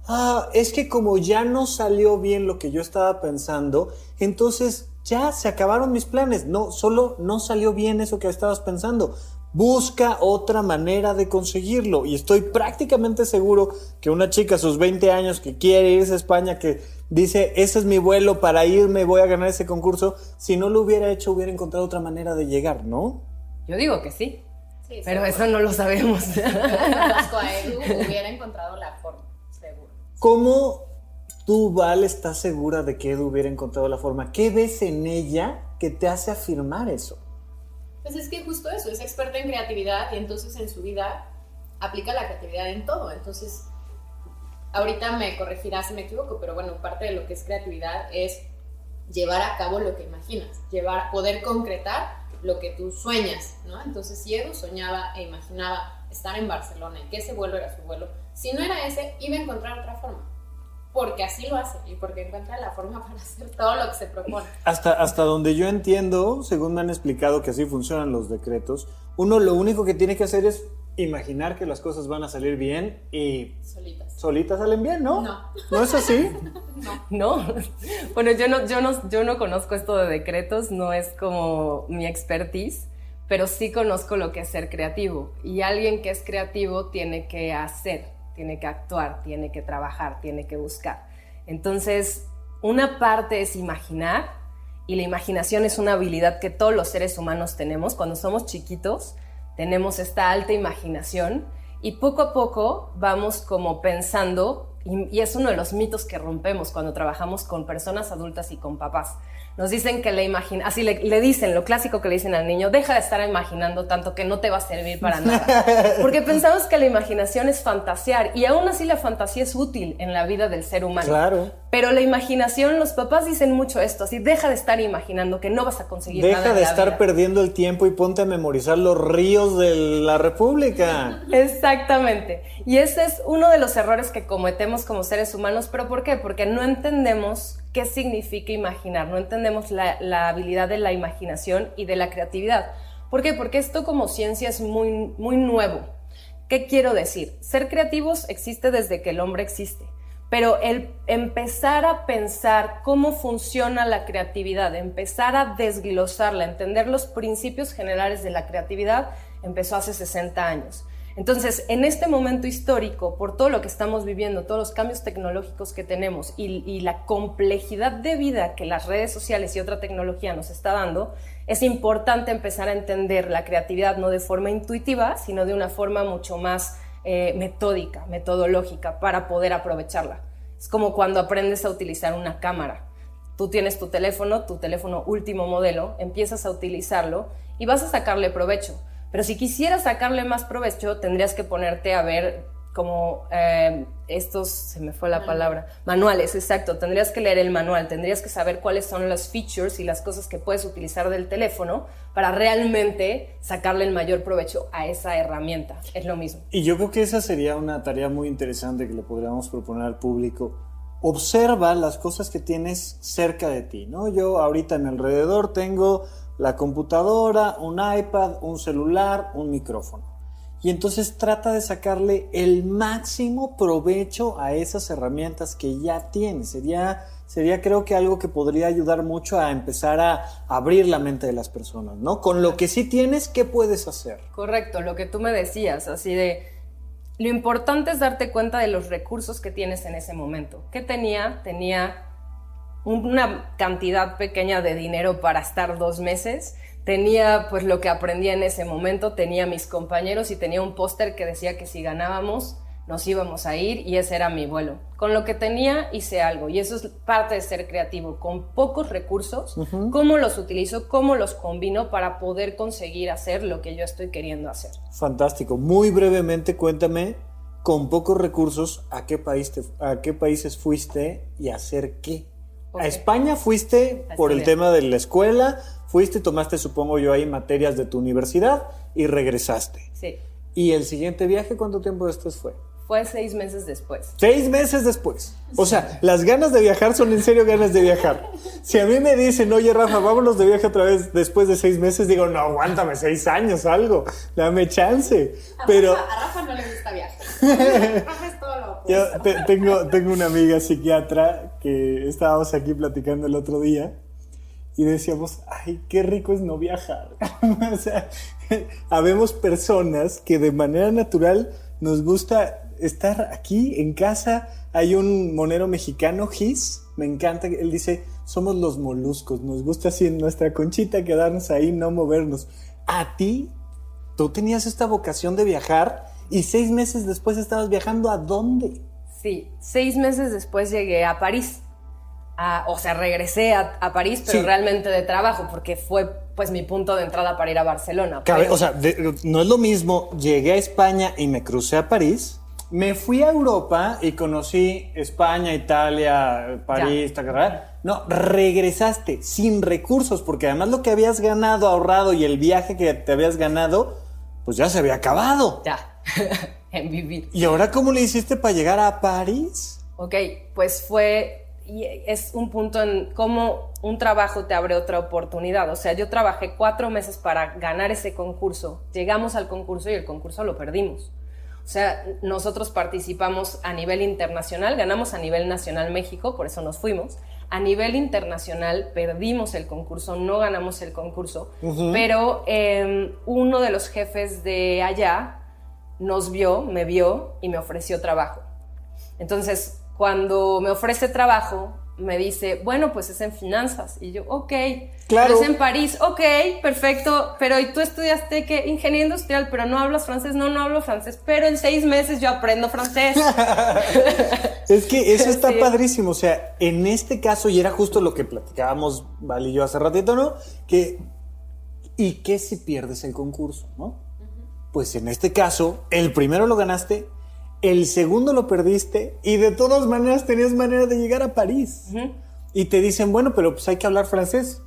ah, es que como ya no salió bien lo que yo estaba pensando, entonces ya se acabaron mis planes. No, solo no salió bien eso que estabas pensando. Busca otra manera de conseguirlo. Y estoy prácticamente seguro que una chica a sus 20 años que quiere irse a España, que dice, ese es mi vuelo para irme, voy a ganar ese concurso, si no lo hubiera hecho, hubiera encontrado otra manera de llegar, ¿no? Yo digo que sí. pero eso no lo sabemos. hubiera encontrado la forma, seguro. ¿Cómo tú, Val, estás segura de que Edu hubiera encontrado la forma? ¿Qué ves en ella que te hace afirmar eso? Pues es que justo eso, es experta en creatividad y entonces en su vida aplica la creatividad en todo. Entonces, ahorita me corregirás si me equivoco, pero bueno, parte de lo que es creatividad es llevar a cabo lo que imaginas, llevar, poder concretar lo que tú sueñas, ¿no? Entonces, si Edu soñaba e imaginaba estar en Barcelona y que ese vuelo era su vuelo, si no era ese, iba a encontrar otra forma. Porque así lo hace y porque encuentra la forma para hacer todo lo que se propone. Hasta, hasta donde yo entiendo, según me han explicado que así funcionan los decretos, uno lo único que tiene que hacer es imaginar que las cosas van a salir bien y solitas, solitas salen bien, ¿no? No. ¿No es así? no. Bueno, yo no, yo, no, yo no conozco esto de decretos, no es como mi expertise, pero sí conozco lo que es ser creativo. Y alguien que es creativo tiene que hacer, tiene que actuar, tiene que trabajar, tiene que buscar. Entonces, una parte es imaginar, y la imaginación es una habilidad que todos los seres humanos tenemos cuando somos chiquitos tenemos esta alta imaginación y poco a poco vamos como pensando, y, es uno de los mitos que rompemos cuando trabajamos con personas adultas y con papás. Nos dicen que la imagina, así le, le, dicen lo clásico que le dicen al niño, deja de estar imaginando tanto que no te va a servir para nada. Porque pensamos que la imaginación es fantasear y aún así la fantasía es útil en la vida del ser humano. Claro. Pero la imaginación, los papás dicen mucho esto, así deja de estar imaginando que no vas a conseguir deja nada. Deja de estar perdiendo el tiempo y ponte a memorizar los ríos de la República. Exactamente. Y ese es uno de los errores que cometemos como seres humanos. ¿Pero por qué? Porque no entendemos qué significa imaginar, no entendemos la, habilidad de la imaginación y de la creatividad. ¿Por qué? Porque esto como ciencia es muy, muy nuevo. ¿Qué quiero decir? Ser creativos existe desde que el hombre existe pero el empezar a pensar cómo funciona la creatividad, empezar a desglosarla, entender los principios generales de la creatividad, empezó hace 60 años. Entonces, en este momento histórico, por todo lo que estamos viviendo, todos los cambios tecnológicos que tenemos y, la complejidad de vida que las redes sociales y otra tecnología nos está dando, es importante empezar a entender la creatividad no de forma intuitiva, sino de una forma mucho más eh, metódica, metodológica para poder aprovecharla. Es como cuando aprendes a utilizar una cámara. Tú tienes tu teléfono, tu teléfono último modelo, empiezas a utilizarlo y vas a sacarle provecho. Pero si quisieras sacarle más provecho, tendrías que ponerte a ver como eh, estos, se me fue la palabra, manuales, exacto, tendrías que leer el manual, tendrías que saber cuáles son los features y las cosas que puedes utilizar del teléfono para realmente sacarle el mayor provecho a esa herramienta, es lo mismo. Y yo creo que esa sería una tarea muy interesante que le podríamos proponer al público. Observa las cosas que tienes cerca de ti, ¿no? Yo ahorita en alrededor tengo la computadora, un iPad, un celular, un micrófono y entonces trata de sacarle el máximo provecho a esas herramientas que ya tiene. Sería, sería creo que algo que podría ayudar mucho a empezar a abrir la mente de las personas, ¿no? Con lo que sí tienes, ¿qué puedes hacer? Correcto, lo que tú me decías, así de... Lo importante es darte cuenta de los recursos que tienes en ese momento. ¿Qué tenía? Tenía una cantidad pequeña de dinero para estar dos meses tenía pues lo que aprendí en ese momento, tenía mis compañeros y tenía un póster que decía que si ganábamos nos íbamos a ir y ese era mi vuelo. Con lo que tenía hice algo y eso es parte de ser creativo, con pocos recursos, cómo los utilizo, cómo los combino para poder conseguir hacer lo que yo estoy queriendo hacer. Fantástico. Muy brevemente cuéntame, con pocos recursos, ¿a qué, país a qué países fuiste y hacer qué? A España fuiste por el tema de la escuela, fuiste, tomaste, supongo yo, ahí materias de tu universidad y regresaste. Sí. ¿Y el siguiente viaje cuánto tiempo después fue? Fue seis meses después. Seis meses después. O sea, las ganas de viajar son en serio ganas de viajar. Si a mí me dicen, oye Rafa, vámonos de viaje otra vez después de seis meses, digo, no, aguántame seis años, algo, dame chance. Pero... a Rafa no le gusta viajar. Rafa es todo lo Yo tengo, tengo una amiga psiquiatra que estábamos aquí platicando el otro día y decíamos, ay, qué rico es no viajar. o sea, habemos personas que de manera natural nos gusta estar aquí en casa. Hay un monero mexicano, Gis, me encanta, él dice, somos los moluscos, nos gusta así en nuestra conchita quedarnos ahí, no movernos. A ti, tú tenías esta vocación de viajar y seis meses después estabas viajando a dónde? Sí, seis meses después llegué a París. o sea, regresé a, París, pero realmente de trabajo, porque fue pues mi punto de entrada para ir a Barcelona. O sea, no es lo mismo, llegué a España y me crucé a París, me fui a Europa y conocí España, Italia, París, carrera. No, regresaste sin recursos, porque además lo que habías ganado, ahorrado y el viaje que te habías ganado, pues ya se había acabado. Ya, en vivir. ¿Y ahora cómo le hiciste para llegar a París? Ok, pues fue y es un punto en cómo un trabajo te abre otra oportunidad. O sea, yo trabajé cuatro meses para ganar ese concurso. Llegamos al concurso y el concurso lo perdimos. O sea, nosotros participamos a nivel internacional, ganamos a nivel nacional México, por eso nos fuimos. A nivel internacional perdimos el concurso, no ganamos el concurso, pero em, uno de los jefes de allá nos vio, me vio y me ofreció trabajo. Entonces, cuando me ofrece trabajo, me dice, bueno, pues es en finanzas. Y yo, ok. Claro. Pero es en París, ok, perfecto. Pero ¿y tú estudiaste qué? Ingeniería industrial, pero no hablas francés. No, no hablo francés. Pero en seis meses yo aprendo francés. es que eso está padrísimo. O sea, en este caso, y era justo lo que platicábamos, Val y yo hace ratito, ¿no? Que, ¿y qué si pierdes el concurso, no? Pues en este caso, el primero lo ganaste, el segundo lo perdiste y de todas maneras tenías manera de llegar a París. Y te dicen, bueno, pero pues hay que hablar francés.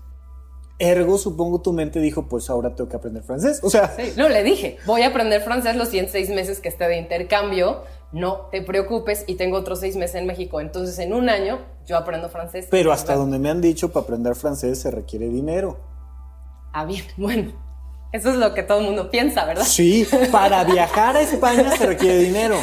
Ergo, supongo tu mente dijo, pues ahora tengo que aprender francés. O sea... no, le dije, voy a aprender francés los 106 meses que esté de intercambio. No te preocupes y tengo otros seis meses en México. Entonces, en un año yo aprendo francés. Pero hasta donde me han dicho, para aprender francés se requiere dinero. Ah, bien, bueno. Eso es lo que todo el mundo piensa, ¿verdad? Sí, para viajar a España se requiere dinero.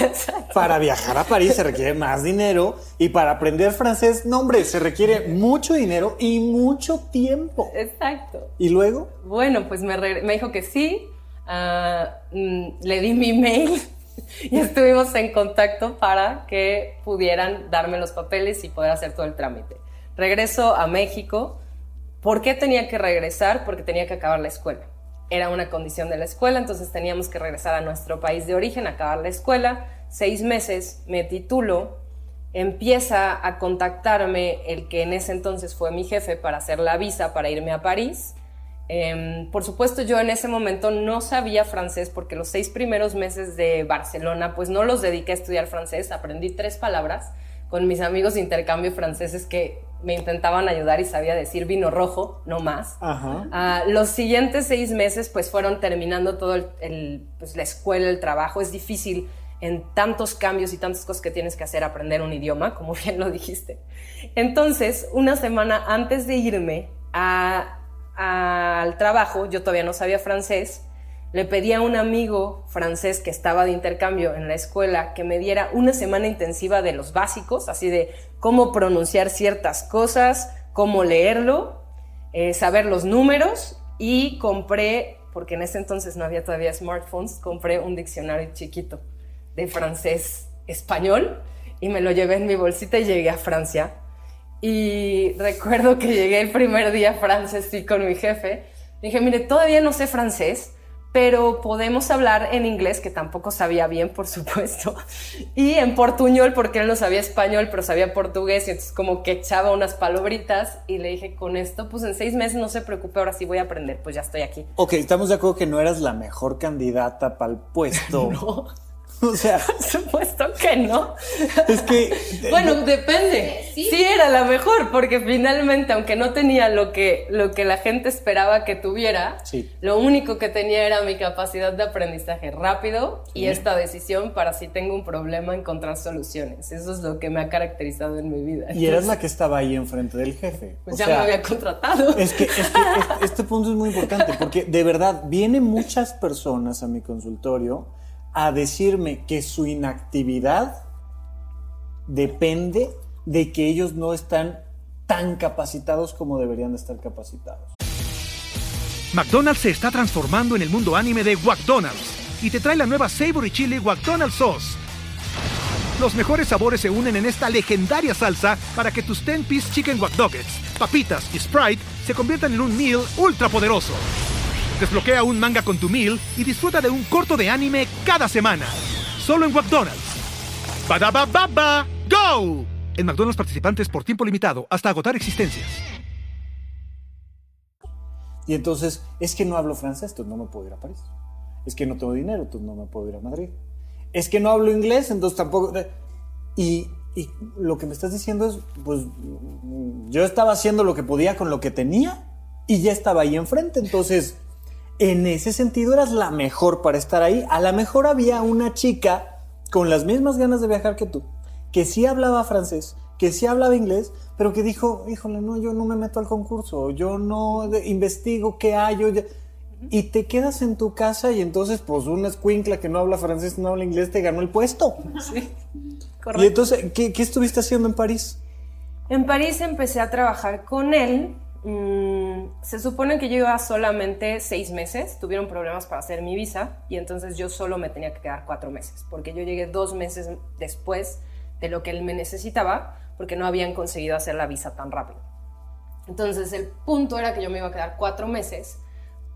Para viajar a París se requiere más dinero. Y para aprender francés, no, hombre, se requiere mucho dinero y mucho tiempo. Exacto. ¿Y luego? Bueno, pues me, dijo que sí. Ah, mm, le di mi mail y estuvimos en contacto para que pudieran darme los papeles y poder hacer todo el trámite. Regreso a México. ¿Por qué tenía que regresar? Porque tenía que acabar la escuela era una condición de la escuela, entonces teníamos que regresar a nuestro país de origen, acabar la escuela, seis meses, me titulo, empieza a contactarme el que en ese entonces fue mi jefe para hacer la visa para irme a París. Em, por supuesto, yo en ese momento no sabía francés porque los seis primeros meses de Barcelona, pues no los dediqué a estudiar francés, aprendí tres palabras con mis amigos de intercambio franceses que me intentaban ayudar y sabía decir vino rojo, no más. Ah, los siguientes seis meses pues fueron terminando todo el, pues, la escuela, el trabajo. Es difícil en tantos cambios y tantas cosas que tienes que hacer aprender un idioma, como bien lo dijiste. Entonces, una semana antes de irme al trabajo, yo todavía no sabía francés, le pedí a un amigo francés que estaba de intercambio en la escuela que me diera una semana intensiva de los básicos, así de cómo pronunciar ciertas cosas, cómo leerlo, eh, saber los números y compré, porque en ese entonces no había todavía smartphones, compré un diccionario chiquito de francés español y me lo llevé en mi bolsita y llegué a Francia. Y recuerdo que llegué el primer día a Francia, con mi jefe dije, mire, todavía no sé francés, pero podemos hablar en inglés, que tampoco sabía bien, por supuesto, y en portuñol, porque él no sabía español, pero sabía portugués, y entonces como que echaba unas palobritas, y le dije, con esto, pues en seis meses no se preocupe, ahora sí voy a aprender, pues ya estoy aquí. Ok, estamos de acuerdo que no eras la mejor candidata para el puesto. no. O sea, por supuesto que no. Es que. bueno, depende. ¿Sí? era la mejor, porque finalmente, aunque no tenía lo que, lo que la gente esperaba que tuviera, lo único que tenía era mi capacidad de aprendizaje rápido y esta decisión para si tengo un problema encontrar soluciones. Eso es lo que me ha caracterizado en mi vida. Y eras la que estaba ahí enfrente del jefe. Pues ya me había contratado. Es que, es que este, este punto es muy importante, porque de verdad vienen muchas personas a mi consultorio a decirme que su inactividad depende de que ellos no están tan capacitados como deberían de estar capacitados. McDonald's se está transformando en el mundo anime de McDonald's y te trae la nueva Savory Chili McDonald's Sauce. Los mejores sabores se unen en esta legendaria salsa para que tus 10-piece chicken wack papitas y Sprite se conviertan en un meal ultra poderoso. Desbloquea un manga con tu meal y disfruta de un corto de anime cada semana. Solo en McDonald's. baba ¡Go! En McDonald's participantes por tiempo limitado hasta agotar existencias. Y entonces, es que no hablo francés, entonces no me puedo ir a París. Es que no tengo dinero, entonces no me puedo ir a Madrid. Es que no hablo inglés, entonces tampoco... Y, y lo que me estás diciendo es, pues yo estaba haciendo lo que podía con lo que tenía y ya estaba ahí enfrente, entonces en ese sentido eras la mejor para estar ahí. A lo mejor había una chica con las mismas ganas de viajar que tú, que sí hablaba francés, que sí hablaba inglés, pero que dijo, híjole, no, yo no me meto al concurso, yo no investigo qué hay, yo y te quedas en tu casa y entonces pues una escuincla que no habla francés, no habla inglés, te ganó el puesto. Sí, correcto. Y entonces, ¿qué, qué estuviste haciendo en París? En París empecé a trabajar con él Mm, se supone que yo iba solamente seis meses, tuvieron problemas para hacer mi visa y entonces yo solo me tenía que quedar cuatro meses, porque yo llegué dos meses después de lo que él me necesitaba, porque no habían conseguido hacer la visa tan rápido. Entonces el punto era que yo me iba a quedar cuatro meses,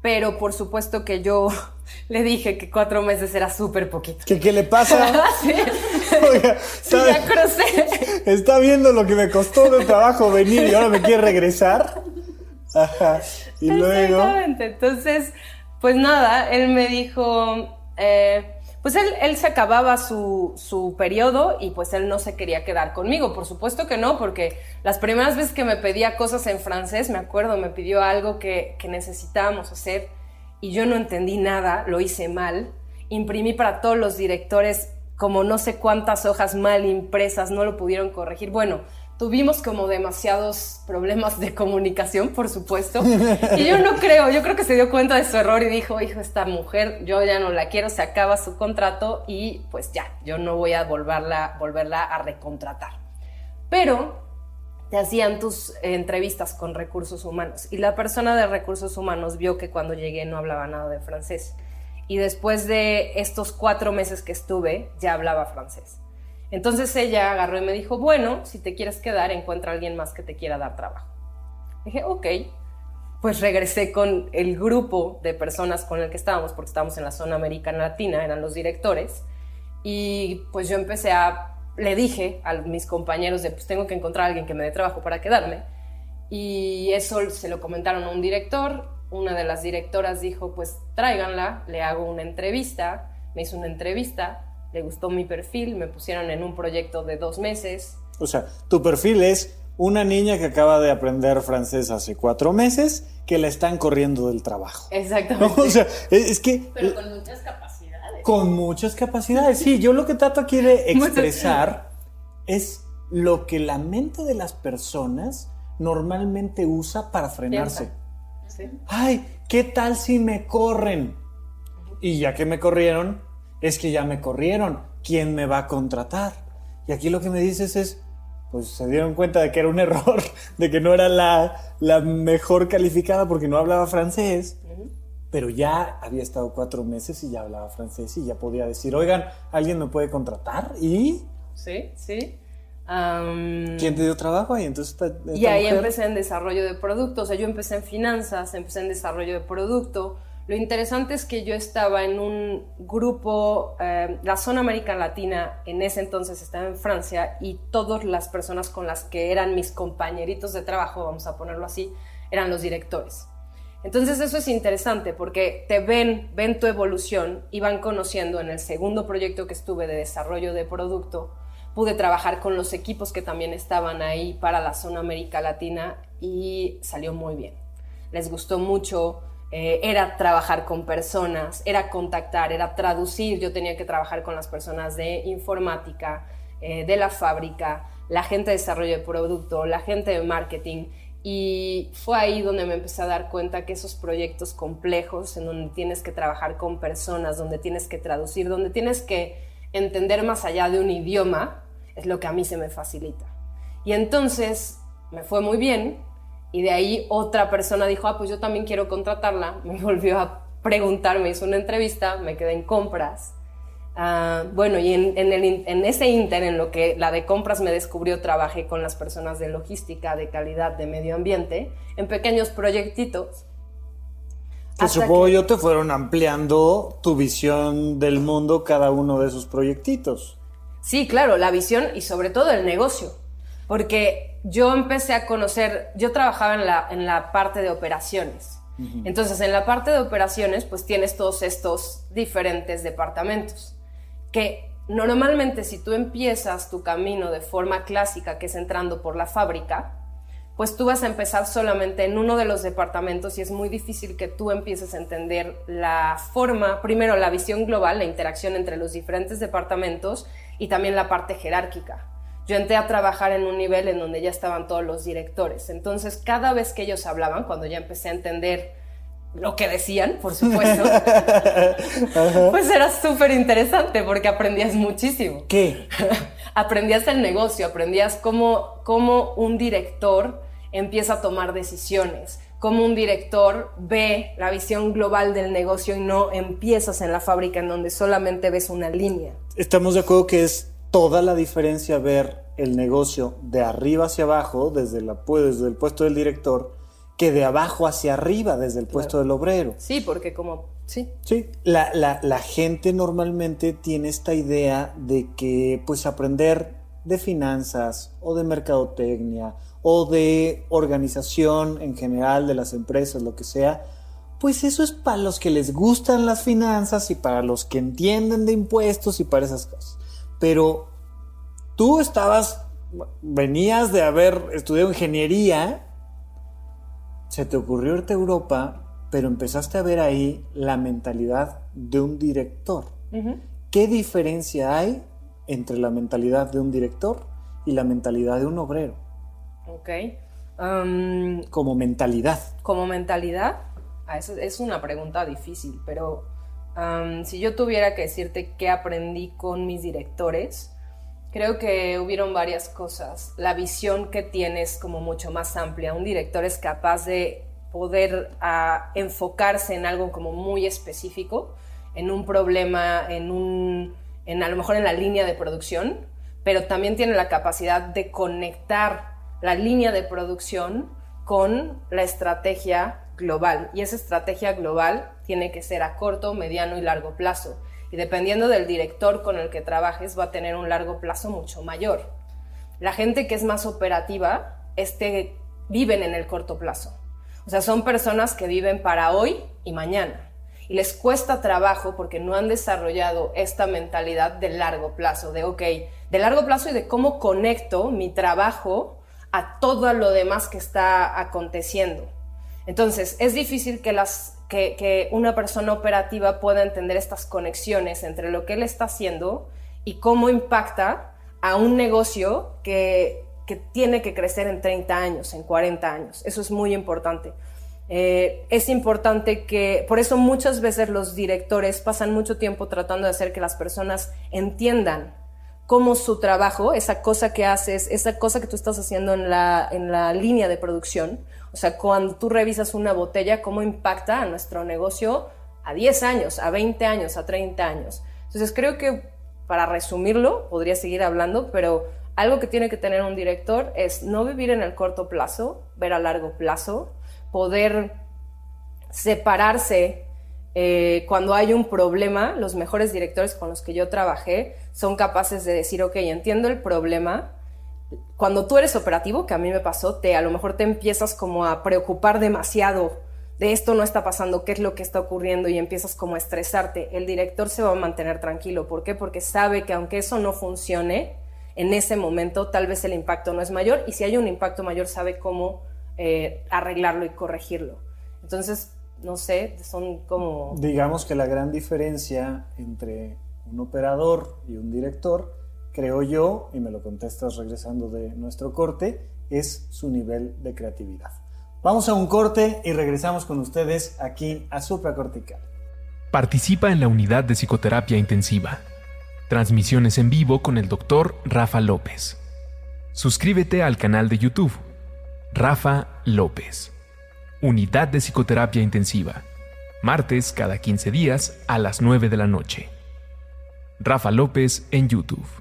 pero por supuesto que yo le dije que cuatro meses era súper poquito. ¿Qué, ¿Qué, le pasa? sí. Oiga, sí, ya crucé. Está viendo lo que me costó de trabajo venir y ahora me quiere regresar. Ajá. Y luego. Entonces, pues nada, él me dijo. Eh, pues él, él, se acababa su, su, periodo y pues él no se quería quedar conmigo. Por supuesto que no, porque las primeras veces que me pedía cosas en francés, me acuerdo, me pidió algo que, que necesitábamos hacer y yo no entendí nada, lo hice mal. Imprimí para todos los directores como no sé cuántas hojas mal impresas, no lo pudieron corregir. Bueno, tuvimos como demasiados problemas de comunicación, por supuesto. Y yo no creo, yo creo que se dio cuenta de su error y dijo, hijo, esta mujer, yo ya no la quiero, se acaba su contrato y pues ya, yo no voy a volverla, volverla a recontratar. Pero te hacían tus entrevistas con recursos humanos y la persona de recursos humanos vio que cuando llegué no hablaba nada de francés. Y después de estos cuatro meses que estuve, ya hablaba francés. Entonces ella agarró y me dijo, bueno, si te quieres quedar, encuentra a alguien más que te quiera dar trabajo. Dije, ok. Pues regresé con el grupo de personas con el que estábamos, porque estábamos en la zona americana latina, eran los directores, y pues yo empecé a, le dije a mis compañeros de, pues tengo que encontrar a alguien que me dé trabajo para quedarme, y eso se lo comentaron a un director, una de las directoras dijo, pues tráiganla, le hago una entrevista, me hizo una entrevista, le gustó mi perfil, me pusieron en un proyecto de dos meses. O sea, tu perfil es una niña que acaba de aprender francés hace cuatro meses que la están corriendo del trabajo. Exactamente. O sea, es, que... Pero con muchas capacidades. Con muchas capacidades, sí. Yo lo que trato aquí de expresar es lo que la mente de las personas normalmente usa para frenarse. ¿Sí? Ay, ¿qué tal si me corren? Y ya que me corrieron, es que ya me corrieron, ¿quién me va a contratar? Y aquí lo que me dices es, pues se dieron cuenta de que era un error, de que no era la, la mejor calificada porque no hablaba francés, pero ya había estado cuatro meses y ya hablaba francés y ya podía decir, oigan, ¿alguien me puede contratar? Y... Sí, sí. ¿Quién te dio trabajo ahí? Entonces, y ahí empecé en desarrollo de producto, o sea, yo empecé en finanzas, empecé en desarrollo de producto. Lo interesante es que yo estaba en un grupo, eh, la zona América Latina en ese entonces estaba en Francia y todas las personas con las que eran mis compañeritos de trabajo, vamos a ponerlo así, eran los directores. Entonces eso es interesante porque te ven, ven tu evolución y van conociendo en el segundo proyecto que estuve de desarrollo de producto, pude trabajar con los equipos que también estaban ahí para la zona América Latina y salió muy bien. Les gustó mucho, eh, era trabajar con personas, era contactar, era traducir, yo tenía que trabajar con las personas de informática, eh, de la fábrica, la gente de desarrollo de producto, la gente de marketing y fue ahí donde me empecé a dar cuenta que esos proyectos complejos, en donde tienes que trabajar con personas, donde tienes que traducir, donde tienes que entender más allá de un idioma, es lo que a mí se me facilita. Y entonces me fue muy bien y de ahí otra persona dijo, ah, pues yo también quiero contratarla. Me volvió a preguntar, me hizo una entrevista, me quedé en compras Ah, bueno, y en, en, ese inter, en lo que la de compras me descubrió, trabajé con las personas de logística, de calidad, de medio ambiente, en pequeños proyectitos. Que supongo yo te fueron ampliando tu visión del mundo cada uno de esos proyectitos. Sí, claro, la visión y sobre todo el negocio. Porque yo empecé a conocer, yo trabajaba en la, en la parte de operaciones. Entonces, en la parte de operaciones, pues tienes todos estos diferentes departamentos que normalmente si tú empiezas tu camino de forma clásica, que es entrando por la fábrica, pues tú vas a empezar solamente en uno de los departamentos y es muy difícil que tú empieces a entender la forma, primero la visión global, la interacción entre los diferentes departamentos y también la parte jerárquica. Yo entré a trabajar en un nivel en donde ya estaban todos los directores. Entonces, cada vez que ellos hablaban, cuando ya empecé a entender lo que decían, por supuesto, pues era súper interesante porque aprendías muchísimo. ¿Qué? aprendías el negocio, aprendías cómo, cómo un director empieza a tomar decisiones, cómo un director ve la visión global del negocio y no empiezas en la fábrica en donde solamente ves una línea. Estamos de acuerdo que es toda la diferencia ver el negocio de arriba hacia abajo, desde, la, desde el puesto del director, que de abajo hacia arriba, desde el puesto del obrero. Sí, porque como... Sí. Sí, la, la, gente normalmente tiene esta idea de que pues aprender de finanzas o de mercadotecnia o de organización en general de las empresas, lo que sea, pues eso es para los que les gustan las finanzas y para los que entienden de impuestos y para esas cosas. Pero tú estabas, venías de haber estudiado ingeniería se te ocurrió irte a Europa, pero empezaste a ver ahí la mentalidad de un director. ¿Qué diferencia hay entre la mentalidad de un director y la mentalidad de un obrero? Ok. como mentalidad. Como mentalidad, ah, es una pregunta difícil, pero si yo tuviera que decirte qué aprendí con mis directores, Creo que hubieron varias cosas. La visión que tienes como mucho más amplia. Un director es capaz de poder ah, enfocarse en algo como muy específico, en un problema, en un, en a lo mejor en la línea de producción, pero también tiene la capacidad de conectar la línea de producción con la estrategia global. Y esa estrategia global tiene que ser a corto, mediano y largo plazo y dependiendo del director con el que trabajes va a tener un largo plazo mucho mayor. La gente que es más operativa este, viven en el corto plazo. O sea, son personas que viven para hoy y mañana. Y les cuesta trabajo porque no han desarrollado esta mentalidad de largo plazo, de, ok, de largo plazo y de cómo conecto mi trabajo a todo lo demás que está aconteciendo. Entonces, es difícil que las que, una persona operativa pueda entender estas conexiones entre lo que él está haciendo y cómo impacta a un negocio que, tiene que crecer en 30 años, en 40 años. Eso es muy importante. Eh, es importante que, por eso muchas veces los directores pasan mucho tiempo tratando de hacer que las personas entiendan cómo su trabajo, esa cosa que haces, esa cosa que tú estás haciendo en la, en la línea de producción, o sea, cuando tú revisas una botella, cómo impacta a nuestro negocio a 10 años, a 20 años, a 30 años. Entonces creo que para resumirlo, podría seguir hablando, pero algo que tiene que tener un director es no vivir en el corto plazo, ver a largo plazo, poder separarse eh, cuando hay un problema, los mejores directores con los que yo trabajé son capaces de decir, ok, entiendo el problema. Cuando tú eres operativo, que a mí me pasó, te a lo mejor te empiezas como a preocupar demasiado de esto no está pasando, qué es lo que está ocurriendo y empiezas como a estresarte. El director se va a mantener tranquilo. ¿Por qué? Porque sabe que aunque eso no funcione, en ese momento tal vez el impacto no es mayor y si hay un impacto mayor sabe cómo eh, arreglarlo y corregirlo. Entonces, no sé, son como... Digamos que la gran diferencia entre un operador y un director, creo yo, y me lo contestas regresando de nuestro corte, es su nivel de creatividad. Vamos a un corte y regresamos con ustedes aquí a Supracortical. Participa en la unidad de psicoterapia intensiva. Transmisiones en vivo con el doctor Rafa López. Suscríbete al canal de YouTube. Rafa López. Unidad de Psicoterapia Intensiva. Martes cada 15 días a las 9 de la noche. Rafa López en YouTube.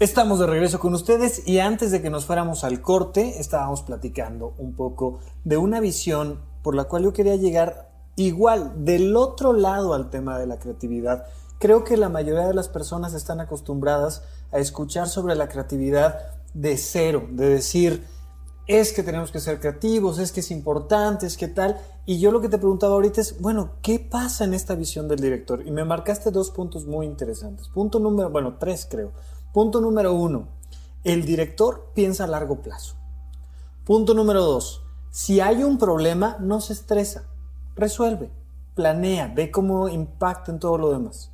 Estamos de regreso con ustedes y antes de que nos fuéramos al corte estábamos platicando un poco de una visión por la cual yo quería llegar igual del otro lado al tema de la creatividad. Creo que la mayoría de las personas están acostumbradas a escuchar sobre la creatividad de cero, de decir, es que tenemos que ser creativos, es que es importante, es que tal. Y yo lo que te preguntaba ahorita es, bueno, ¿qué pasa en esta visión del director? Y me marcaste dos puntos muy interesantes. Punto número, bueno, tres creo. Punto número uno, el director piensa a largo plazo. Punto número dos, si hay un problema, no se estresa, resuelve, planea, ve cómo impacta en todo lo demás.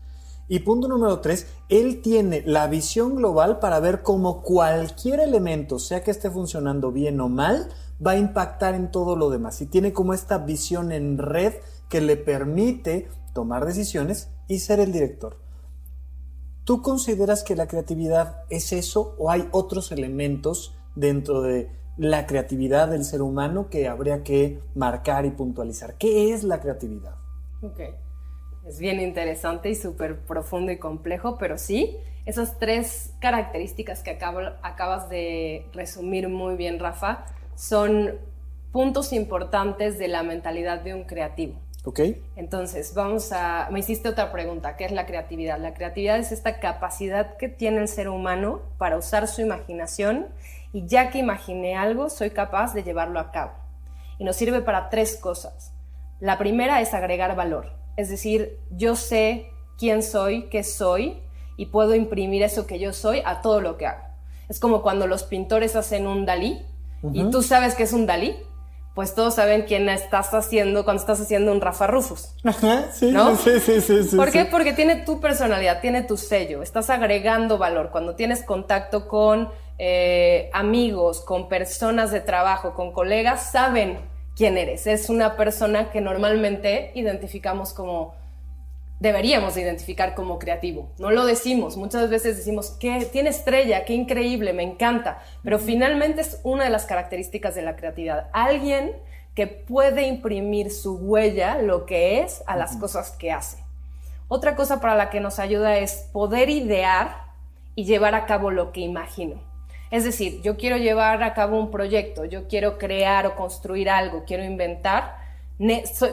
Y punto número tres, él tiene la visión global para ver cómo cualquier elemento, sea que esté funcionando bien o mal, va a impactar en todo lo demás. Y tiene como esta visión en red que le permite tomar decisiones y ser el director. ¿Tú consideras que la creatividad es eso o hay otros elementos dentro de la creatividad del ser humano que habría que marcar y puntualizar? ¿Qué es la creatividad? Okay es bien interesante y súper profundo y complejo, pero sí, esas tres características que acabas de resumir muy bien, Rafa, son puntos importantes de la mentalidad de un creativo. Ok. Entonces, vamos a... Me hiciste otra pregunta, ¿qué es la creatividad? La creatividad es esta capacidad que tiene el ser humano para usar su imaginación y ya que imaginé algo, soy capaz de llevarlo a cabo. Y nos sirve para tres cosas. La primera es agregar valor. Es decir, yo sé quién soy, qué soy, y puedo imprimir eso que yo soy a todo lo que hago. Es como cuando los pintores hacen un Dalí y tú sabes que es un Dalí, pues todos saben quién estás haciendo cuando estás haciendo un Rafa Rufus. sí, sí, sí, sí, ¿Por qué? Porque tiene tu personalidad, tiene tu sello, estás agregando valor. Cuando tienes contacto con eh, amigos, con personas de trabajo, con colegas, saben quién eres. Es una persona que normalmente identificamos como, deberíamos identificar como creativo. No lo decimos, muchas veces decimos, que tiene estrella, qué increíble, me encanta, pero finalmente es una de las características de la creatividad. Alguien que puede imprimir su huella, lo que es, a las cosas que hace. Otra cosa para la que nos ayuda es poder idear y llevar a cabo lo que imagino. Es decir, yo quiero llevar a cabo un proyecto, yo quiero crear o construir algo, quiero inventar,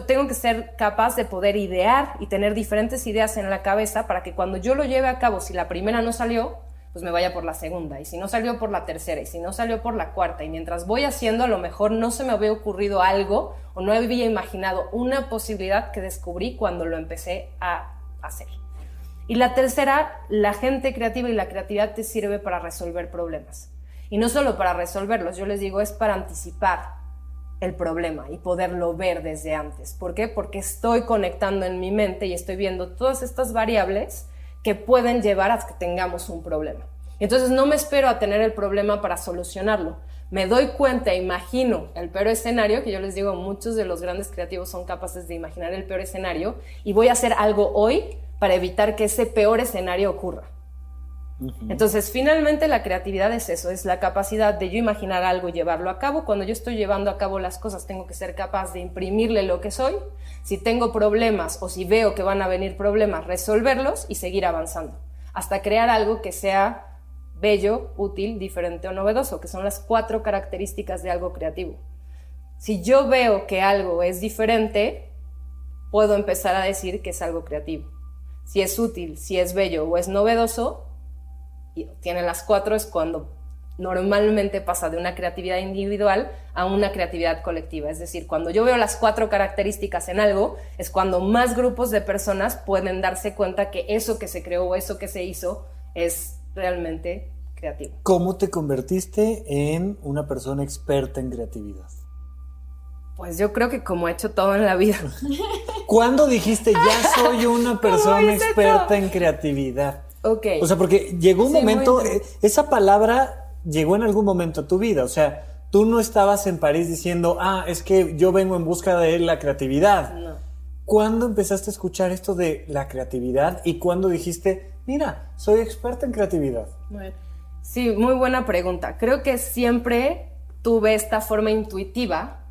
tengo que ser capaz de poder idear y tener diferentes ideas en la cabeza para que cuando yo lo lleve a cabo, si la primera no salió, pues me vaya por la segunda, y si no salió por la tercera, y si no salió por la cuarta, y mientras voy haciendo, a lo mejor no se me había ocurrido algo o no había imaginado una posibilidad que descubrí cuando lo empecé a hacer. Y la tercera, la gente creativa y la creatividad te sirve para resolver problemas. Y no solo para resolverlos, yo les digo, es para anticipar el problema y poderlo ver desde antes. ¿Por qué? Porque estoy conectando en mi mente y estoy viendo todas estas variables que pueden llevar a que tengamos un problema. Entonces no me espero a tener el problema para solucionarlo. Me doy cuenta, imagino el peor escenario, que yo les digo, muchos de los grandes creativos son capaces de imaginar el peor escenario, y voy a hacer algo hoy para evitar que ese peor escenario ocurra. Entonces, finalmente la creatividad es eso, es la capacidad de yo imaginar algo y llevarlo a cabo. Cuando yo estoy llevando a cabo las cosas, tengo que ser capaz de imprimirle lo que soy. Si tengo problemas o si veo que van a venir problemas, resolverlos y seguir avanzando hasta crear algo que sea bello, útil, diferente o novedoso, que son las cuatro características de algo creativo. Si yo veo que algo es diferente, puedo empezar a decir que es algo creativo. Si es útil, si es bello o es novedoso, y tiene las cuatro, es cuando normalmente pasa de una creatividad individual a una creatividad colectiva. Es decir, cuando yo veo las cuatro características en algo, es cuando más grupos de personas pueden darse cuenta que eso que se creó o eso que se hizo es realmente creativo. ¿Cómo te convertiste en una persona experta en creatividad? Pues yo creo que como he hecho todo en la vida. ¿Cuándo dijiste ya soy una persona experta en creatividad? Ok. O sea, porque llegó un momento, eh, esa palabra llegó en algún momento a tu vida. O sea, tú no estabas en París diciendo, ah, es que yo vengo en busca de la creatividad. No. ¿Cuándo empezaste a escuchar esto de la creatividad y cuándo dijiste, mira, soy experta en creatividad? Bueno, sí, muy buena pregunta. Creo que siempre tuve esta forma intuitiva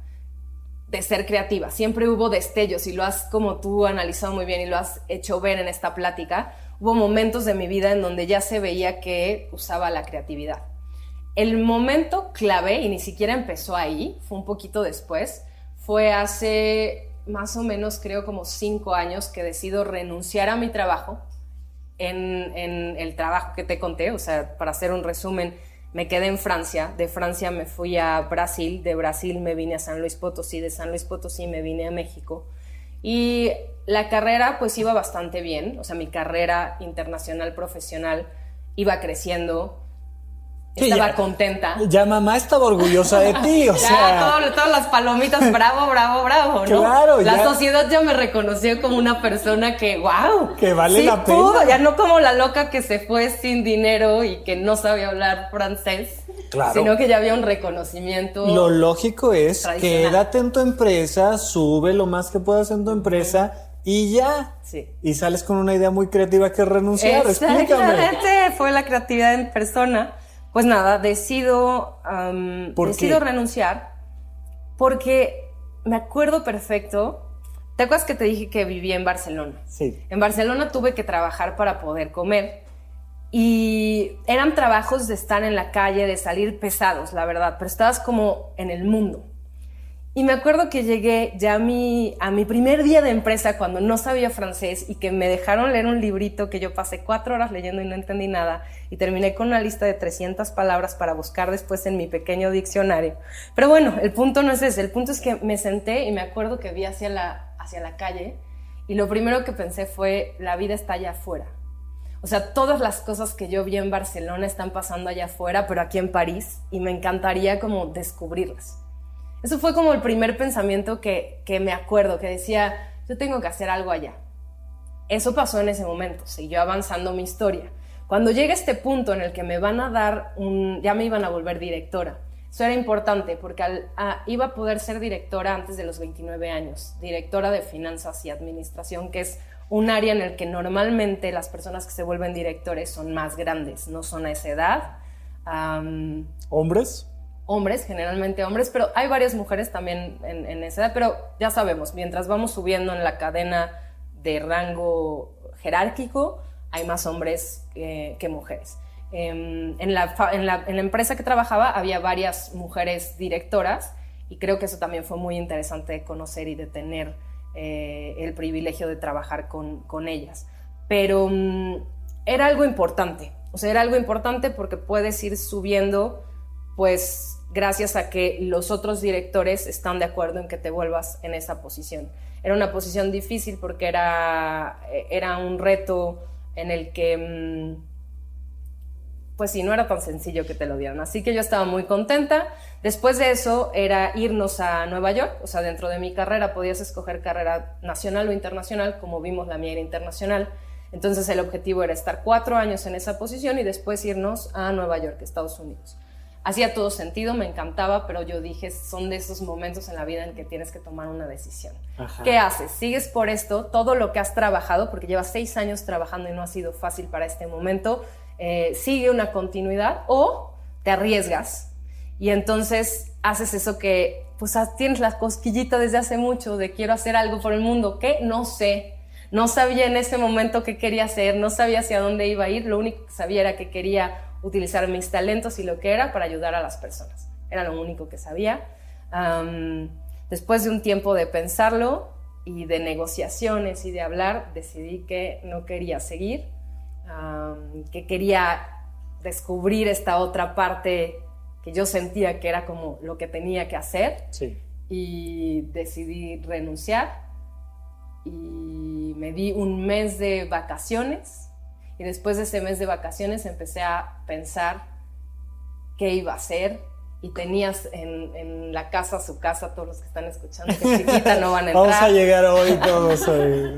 de ser creativa. Siempre hubo destellos y lo has, como tú, analizado muy bien y lo has hecho ver en esta plática. Hubo momentos de mi vida en donde ya se veía que usaba la creatividad. El momento clave, y ni siquiera empezó ahí, fue un poquito después, fue hace más o menos creo como cinco años que decido renunciar a mi trabajo en, el trabajo que te conté, o sea, para hacer un resumen, me quedé en Francia, de Francia me fui a Brasil, de Brasil me vine a San Luis Potosí, de San Luis Potosí me vine a México y la carrera pues iba bastante bien, o sea, mi carrera internacional profesional iba creciendo, estaba contenta. Ya mamá estaba orgullosa de ti, o sea. todas las palomitas, bravo, bravo, bravo, ¿no? Claro, La sociedad ya me reconoció como una persona que, wow. Que vale la pena. ya no como la loca que se fue sin dinero y que no sabía hablar francés. Claro. Sino que ya había un reconocimiento. Lo lógico es quédate en tu empresa, sube lo más que puedas en tu empresa. Y ya. Sí. Y sales con una idea muy creativa que renunciar. Exactamente. Fue la creatividad en persona. Pues nada, decido, decido renunciar porque me acuerdo perfecto. ¿Te acuerdas que te dije que vivía en Barcelona? Sí. En Barcelona tuve que trabajar para poder comer. Y eran trabajos de estar en la calle, de salir pesados, la verdad, pero estabas como en el mundo. Y me acuerdo que llegué ya a mi, primer día de empresa cuando no sabía francés y que me dejaron leer un librito que yo pasé cuatro horas leyendo y no entendí nada y terminé con una lista de 300 palabras para buscar después en mi pequeño diccionario. Pero bueno, el punto no es ese, el punto es que me senté y me acuerdo que vi hacia la, hacia la calle y lo primero que pensé fue, la vida está allá afuera. O sea, todas las cosas que yo vi en Barcelona están pasando allá afuera, pero aquí en París y me encantaría como descubrirlas. Eso fue como el primer pensamiento que, me acuerdo, que decía, yo tengo que hacer algo allá. Eso pasó en ese momento, siguió avanzando mi historia. Cuando llega este punto en el que me van a dar un, ya me iban a volver directora. Eso era importante porque iba a poder ser directora antes de los 29 años, directora de finanzas y administración, que es un área en el que normalmente las personas que se vuelven directores son más grandes, no son a esa edad. ¿Hombres? Hombres, generalmente hombres, pero hay varias mujeres también en, esa edad, pero ya sabemos, mientras vamos subiendo en la cadena de rango jerárquico, hay más hombres que mujeres. Em, en, la, en, la, empresa que trabajaba había varias mujeres directoras y creo que eso también fue muy interesante de conocer y de tener eh, el privilegio de trabajar con, con ellas. Pero mm, era algo importante, o sea, era algo importante porque puedes ir subiendo pues gracias a que los otros directores están de acuerdo en que te vuelvas en esa posición. Era una posición difícil porque era, era un reto en el que, mm, pues sí, no era tan sencillo que te lo dieran. Así que yo estaba muy contenta. Después de eso era irnos a Nueva York, o sea, dentro de mi carrera podías escoger carrera nacional o internacional, como vimos la mía era internacional. Entonces el objetivo era estar cuatro años en esa posición y después irnos a Nueva York, Estados Unidos hacía todo sentido, me encantaba, pero yo dije, son de esos momentos en la vida en que tienes que tomar una decisión. ¿Qué haces? ¿Sigues por esto todo lo que has trabajado? Porque llevas seis años trabajando y no ha sido fácil para este momento. Eh, sigue una continuidad o te arriesgas y entonces haces eso que pues tienes la cosquillita desde hace mucho de quiero hacer algo por el mundo que no sé. No sabía en ese momento qué quería hacer, no sabía hacia dónde iba a ir, lo único que sabía era que quería utilizar mis talentos y lo que era para ayudar a las personas. Era lo único que sabía. después de un tiempo de pensarlo y de negociaciones y de hablar, decidí que no quería seguir, que quería descubrir esta otra parte que yo sentía que era como lo que tenía que hacer. Y decidí renunciar y me di un mes de vacaciones y después de ese mes de vacaciones empecé a pensar qué iba a hacer y tenías en, la casa, su casa, todos los que están escuchando, que chiquita no van a entrar. Vamos a llegar hoy todos hoy.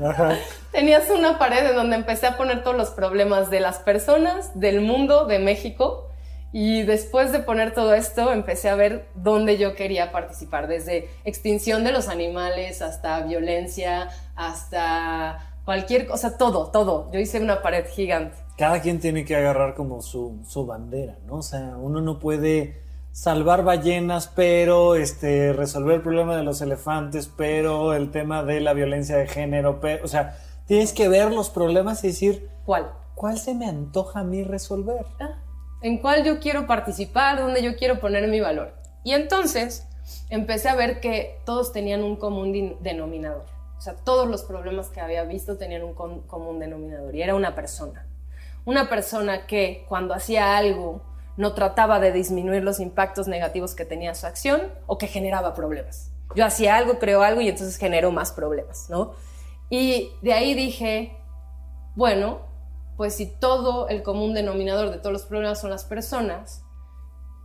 Tenías una pared en donde empecé a poner todos los problemas de las personas, del mundo, de México. Y después de poner todo esto, empecé a ver dónde yo quería participar, desde extinción de los animales hasta violencia, hasta cualquier cosa, todo, todo. Yo hice una pared gigante. Cada quien tiene que agarrar como su, su bandera, ¿no? O sea, uno no puede salvar ballenas, pero este, resolver el problema de los elefantes, pero el tema de la violencia de género, pero, o sea, tienes que ver los problemas y decir, ¿cuál? ¿Cuál se me antoja a mí resolver? Ah, ¿En cuál yo quiero participar? ¿Dónde yo quiero poner mi valor? Y entonces empecé a ver que todos tenían un común denominador. O sea, todos los problemas que había visto tenían un común denominador y era una persona. Una persona que cuando hacía algo no trataba de disminuir los impactos negativos que tenía su acción o que generaba problemas. Yo hacía algo, creo algo y entonces generó más problemas, ¿no? Y de ahí dije, bueno, pues si todo el común denominador de todos los problemas son las personas,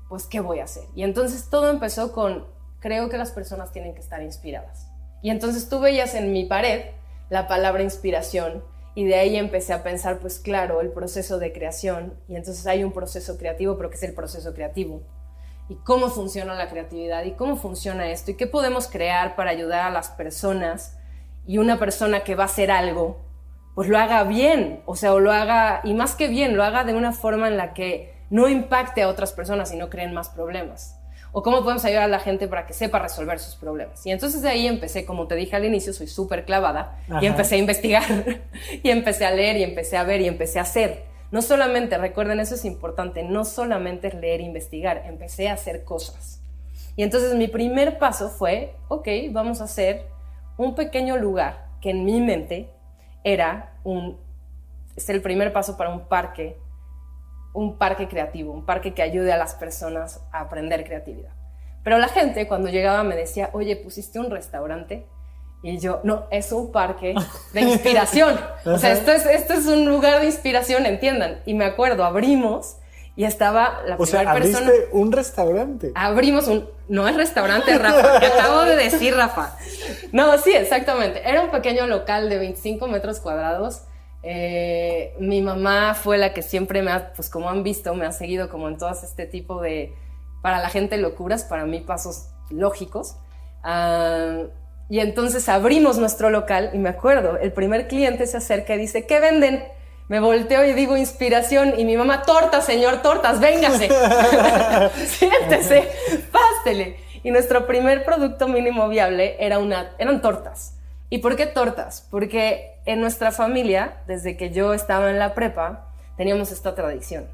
pues ¿qué voy a hacer? Y entonces todo empezó con, creo que las personas tienen que estar inspiradas. Y entonces tú veías en mi pared la palabra inspiración y de ahí empecé a pensar, pues claro, el proceso de creación. Y entonces hay un proceso creativo, pero ¿qué es el proceso creativo? Y cómo funciona la creatividad y cómo funciona esto y qué podemos crear para ayudar a las personas y una persona que va a hacer algo, pues lo haga bien, o sea, o lo haga, y más que bien, lo haga de una forma en la que no impacte a otras personas y no creen más problemas o cómo podemos ayudar a la gente para que sepa resolver sus problemas. Y entonces de ahí empecé, como te dije al inicio, soy súper clavada y empecé a investigar y empecé a leer y empecé a ver y empecé a hacer. No solamente, recuerden, eso es importante, no solamente es leer e investigar, empecé a hacer cosas. Y entonces mi primer paso fue, ok, vamos a hacer un pequeño lugar que en mi mente era un, es el primer paso para un parque un parque creativo, un parque que ayude a las personas a aprender creatividad. Pero la gente cuando llegaba me decía, oye, pusiste un restaurante. Y yo, no, es un parque de inspiración. o sea, esto es, esto es un lugar de inspiración, entiendan. Y me acuerdo, abrimos y estaba la o primera sea, persona. un restaurante. Abrimos un. No es restaurante, Rafa. acabo de decir, Rafa. No, sí, exactamente. Era un pequeño local de 25 metros cuadrados eh, mi mamá fue la que siempre me ha, pues como han visto, me ha seguido como en todas este tipo de, para la gente locuras, para mí pasos lógicos. Ah, y entonces abrimos nuestro local y me acuerdo, el primer cliente se acerca y dice, ¿qué venden? Me volteo y digo inspiración y mi mamá, tortas, señor, tortas, véngase. Siéntese, pástele. Y nuestro primer producto mínimo viable era una, eran tortas. ¿Y por qué tortas? Porque en nuestra familia, desde que yo estaba en la prepa, teníamos esta tradición.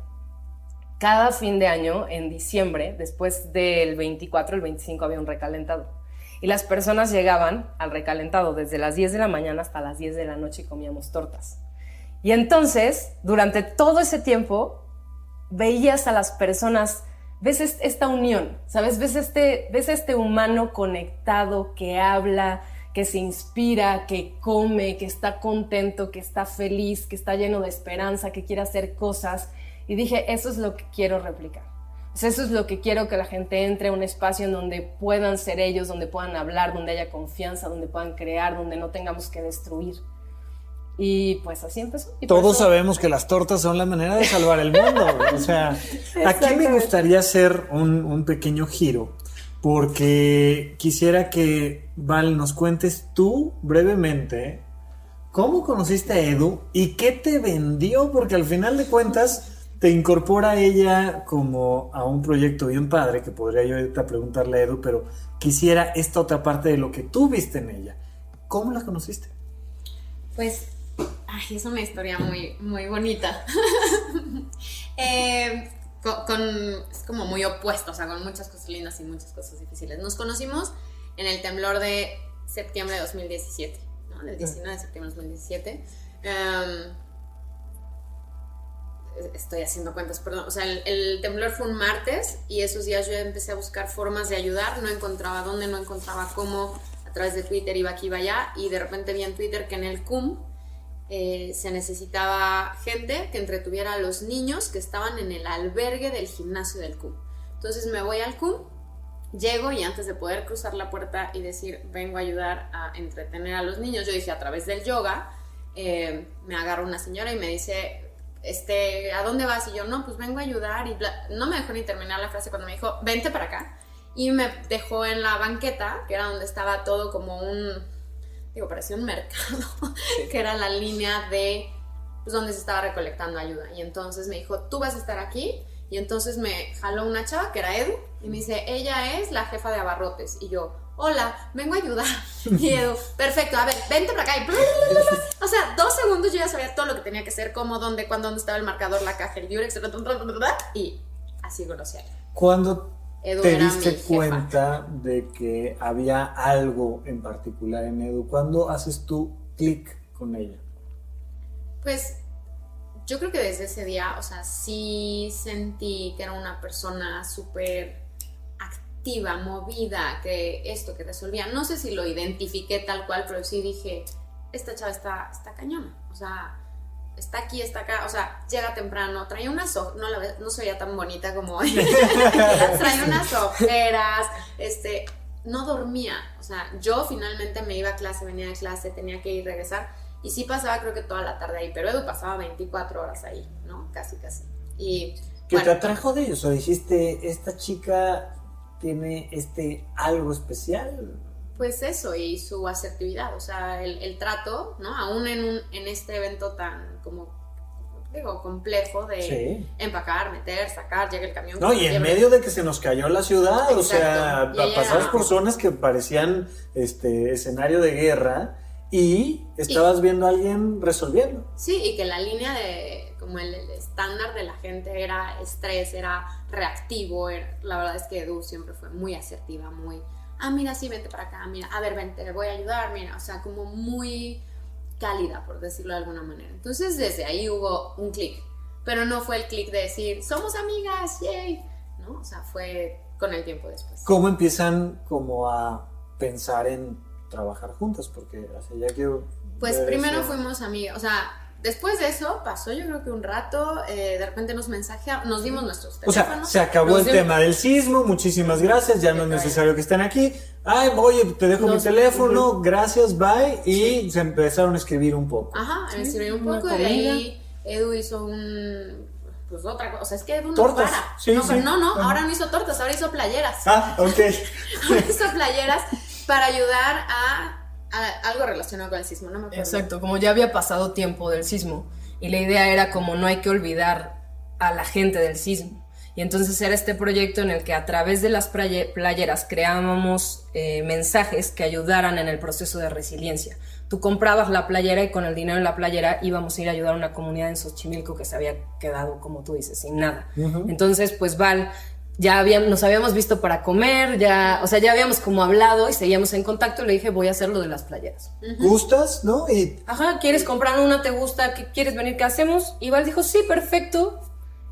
Cada fin de año, en diciembre, después del 24, el 25 había un recalentado. Y las personas llegaban al recalentado desde las 10 de la mañana hasta las 10 de la noche y comíamos tortas. Y entonces, durante todo ese tiempo, veías a las personas, ves esta unión, ¿sabes? Ves este, ves este humano conectado que habla, que se inspira, que come, que está contento, que está feliz, que está lleno de esperanza, que quiere hacer cosas. Y dije, eso es lo que quiero replicar. eso es lo que quiero que la gente entre a un espacio en donde puedan ser ellos, donde puedan hablar, donde haya confianza, donde puedan crear, donde no tengamos que destruir. Y pues así empezó. Todos sabemos que las tortas son la manera de salvar el mundo. o sea, aquí me gustaría hacer un, un pequeño giro porque quisiera que, Val, nos cuentes tú brevemente cómo conociste a Edu y qué te vendió, porque al final de cuentas te incorpora ella como a un proyecto bien padre, que podría yo ahorita preguntarle a Edu, pero quisiera esta otra parte de lo que tú viste en ella. ¿Cómo la conociste? Pues, ay, es una historia muy, muy bonita. Eh, con, es como muy opuesto, o sea, con muchas cosas lindas y muchas cosas difíciles. Nos conocimos en el temblor de septiembre de 2017, ¿no? Del 19 de septiembre de 2017. Em, estoy haciendo cuentas, perdón. O sea, el, temblor fue un martes y esos días yo empecé a buscar formas de ayudar. No encontraba dónde, no encontraba cómo. A través de Twitter iba aquí, iba allá. Y de repente vi en Twitter que en el CUM eh, se necesitaba gente que entretuviera a los niños que estaban en el albergue del gimnasio del CUM. Entonces me voy al CUM, llego y antes de poder cruzar la puerta y decir vengo a ayudar a entretener a los niños, yo dije a través del yoga, eh, me agarra una señora y me dice, este, ¿a dónde vas? Y yo, no, pues vengo a ayudar y no me dejó ni terminar la frase cuando me dijo, vente para acá. Y me dejó en la banqueta, que era donde estaba todo como un digo, parecía un mercado, que era la línea de pues, donde se estaba recolectando ayuda. Y entonces me dijo, tú vas a estar aquí. Y entonces me jaló una chava, que era Edu, y me dice, ella es la jefa de abarrotes. Y yo, hola, vengo a ayudar. Y Edu, perfecto, a ver, vente para acá. Y o sea, dos segundos yo ya sabía todo lo que tenía que hacer, cómo, dónde, cuándo, dónde estaba el marcador, la caja, el Durex, y así conocía. Cuando te diste cuenta de que había algo en particular en Edu? ¿Cuándo haces tú clic con ella? Pues yo creo que desde ese día, o sea, sí sentí que era una persona súper activa, movida, que esto, que resolvía. No sé si lo identifiqué tal cual, pero sí dije, esta chava está, está cañona. O sea, está aquí, está acá, o sea, llega temprano, trae unas no, no se veía tan bonita como hoy, trae unas ojeras, este, no dormía, o sea, yo finalmente me iba a clase, venía de clase, tenía que ir, regresar, y sí pasaba creo que toda la tarde ahí, pero Edu pasaba 24 horas ahí, ¿no? Casi, casi. Y, ¿Qué te atrajo de ellos? ¿O dijiste, esta chica tiene este algo especial? Pues eso, y su asertividad, o sea, el, trato, ¿no? Aún en, un, en este evento tan como digo, complejo de empacar, meter, sacar, llega el camión. No, y en medio de que se nos cayó la ciudad, o sea, pasabas por zonas que parecían este escenario de guerra y estabas viendo a alguien resolviendo. Sí, y que la línea de, como el, estándar de la gente era estrés, era reactivo, la verdad es que Edu siempre fue muy asertiva, muy ah, mira, sí, vente para acá, mira, a ver, vente, te voy a ayudar, mira, o sea, como muy cálida, por decirlo de alguna manera. Entonces, desde ahí hubo un clic, pero no fue el clic de decir, somos amigas, yay, ¿no? O sea, fue con el tiempo después. ¿Cómo empiezan como a pensar en trabajar juntas? Porque hace ya que... Pues primero fuimos amigas, o sea, Después de eso pasó yo creo que un rato, eh, de repente nos mensajearon, nos dimos nuestros teléfonos. O sea, se acabó el tema del sismo, muchísimas gracias, ya no es necesario que estén aquí. Ay, oye, te dejo mi teléfono, gracias, bye. Y se empezaron a escribir un poco. Ajá, a escribir un poco y de ahí Edu hizo un... Pues otra cosa, o sea, es que Edu no para. Sí, no, no, no, ahora no hizo tortas, ahora hizo playeras. Ah, ok. ahora hizo playeras para ayudar a algo relacionado con el sismo, no me acuerdo. Exacto, como ya había pasado tiempo del sismo y la idea era como no hay que olvidar a la gente del sismo. Y entonces era este proyecto en el que a través de las playeras creábamos eh, mensajes que ayudaran en el proceso de resiliencia. Tú comprabas la playera y con el dinero en la playera íbamos a ir a ayudar a una comunidad en Xochimilco que se había quedado, como tú dices, sin nada. Entonces, pues Val ya habíamos, nos habíamos visto para comer, ya, o sea, ya habíamos como hablado y seguíamos en contacto. Le dije, voy a hacer lo de las playeras. ¿Gustas, no? Y... Ajá, ¿quieres comprar una? ¿Te gusta? ¿Quieres venir? ¿Qué hacemos? Y Val dijo, sí, perfecto.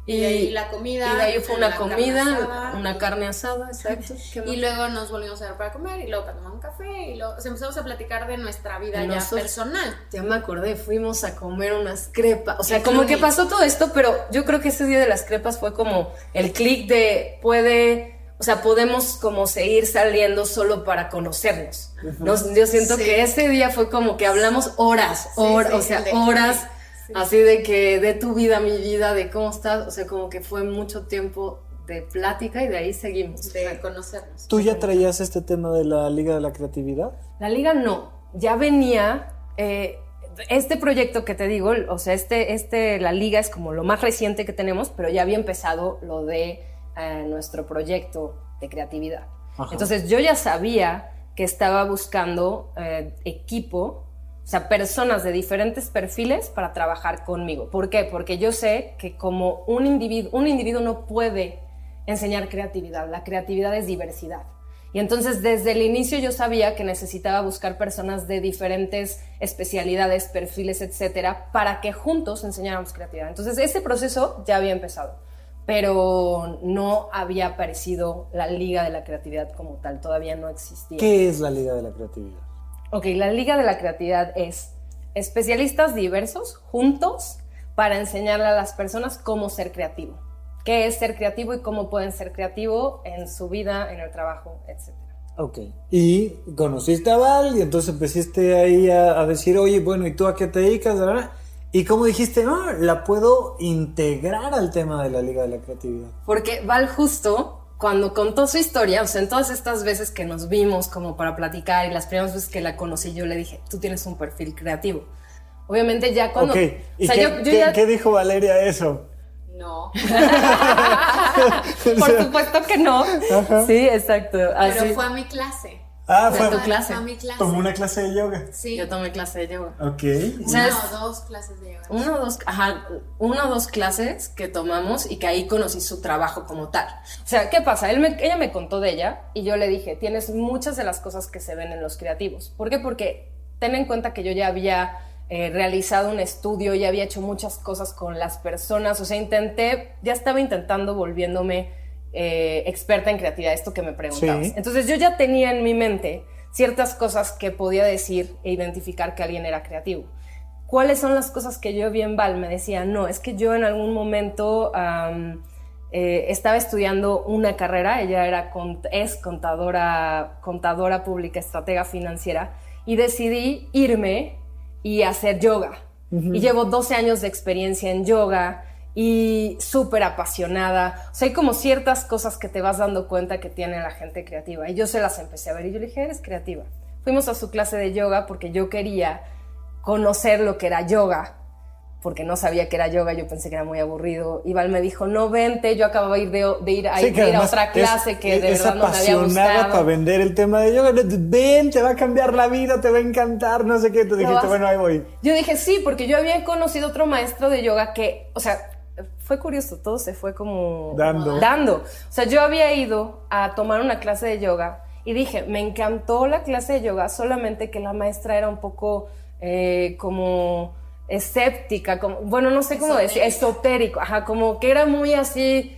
Y, la comida. Y de ahí fue una comida, una carne asada, exacto. y luego nos volvimos a ver para comer y luego para tomar un café y luego empezamos a platicar de nuestra vida ya personal. Ya me acordé, fuimos a comer unas crepas. O sea, como que pasó todo esto, pero yo creo que ese día de las crepas fue como el clic de puede, o sea, podemos como seguir saliendo solo para conocernos. yo siento que ese día fue como que hablamos horas, horas, o sea, horas Así de que de tu vida, mi vida, de cómo estás, o sea, como que fue mucho tiempo de plática y de ahí seguimos. De conocernos. ¿Tú ya traías este tema de la Liga de la Creatividad? La Liga no, ya venía... Eh, este proyecto que te digo, o sea, este, este, la liga es como lo más reciente que tenemos, pero ya había empezado lo de eh, nuestro proyecto de creatividad. Entonces yo ya sabía que estaba buscando eh, equipo O sea, personas de diferentes perfiles para trabajar conmigo. ¿Por qué? Porque yo sé que como un individuo, un individuo no puede enseñar creatividad. La creatividad es diversidad. Y entonces desde el inicio yo sabía que necesitaba buscar personas de diferentes especialidades, perfiles, etcétera, para que juntos enseñáramos creatividad. Entonces ese proceso ya había empezado, pero no había aparecido la Liga de la Creatividad como tal, todavía no existía. ¿Qué es la Liga de la Creatividad? Ok, la Liga de la Creatividad es especialistas diversos juntos para enseñarle a las personas cómo ser creativo qué es ser creativo y cómo pueden ser creativos en su vida, en el trabajo, etc. Ok. Y conociste a Val y entonces empezaste ahí a, decir, oye, bueno, ¿y tú a qué te dedicas? Y cómo dijiste, no, la puedo integrar al tema de la Liga de la Creatividad. Porque Val justo cuando contó su historia, o sea, en todas estas veces que nos vimos como para platicar y las primeras veces que la conocí, yo le dije, tú tienes un perfil creativo. Obviamente ya cuando... Ok, ¿y qué, ¿qué dijo Valeria eso? No. Por supuesto que no. Sí, exacto. Pero fue a mi clase. Ah, fue, tu clase. Fue a mi clase. Tomó una clase de yoga. Sí. Yo tomé clase de yoga. Ok. Una o dos clases de yoga. Una o dos, ajá, una o dos clases que tomamos y que ahí conocí su trabajo como tal. O sea, ¿qué pasa? Él ella me contó de ella y yo le dije, tienes muchas de las cosas que se ven en los creativos. ¿Por qué? Porque ten en cuenta que yo ya había eh, realizado un estudio, ya había hecho muchas cosas con las personas, o sea, intenté, ya estaba intentando volviéndome eh, experta en creatividad, esto que me preguntabas. Entonces yo ya tenía en mi mente ciertas cosas que podía decir e identificar que alguien era creativo. ¿Cuáles son las cosas que yo vi en Val? Me decía, no, es que yo en algún momento eh, estaba estudiando una carrera, ella era, es contadora, contadora pública, estratega financiera, y decidí irme y hacer yoga. Y llevo 12 años de experiencia en yoga y súper apasionada. O sea, hay como ciertas cosas que te vas dando cuenta que tiene la gente creativa. Y yo se las empecé a ver y yo le dije, eres creativa. Fuimos a su clase de yoga porque yo quería conocer lo que era yoga porque no sabía que era yoga, yo pensé que era muy aburrido. Y Val me dijo, no, vente, yo acabo de ir, de, ir, a, ir a otra clase que de verdad no me había gustado. para vender el tema de yoga, ven, te va a cambiar la vida, te va a encantar, no sé qué. Tú dijiste, bueno, ahí voy. Yo dije, sí, porque yo había conocido otro maestro de yoga que, o sea, fue curioso, todo se fue como dando. dando. O sea, yo había ido a tomar una clase de yoga y dije, me encantó la clase de yoga, solamente que la maestra era un poco eh, como escéptica, como, bueno, no sé cómo decir, esotérico, ajá, como que era muy así,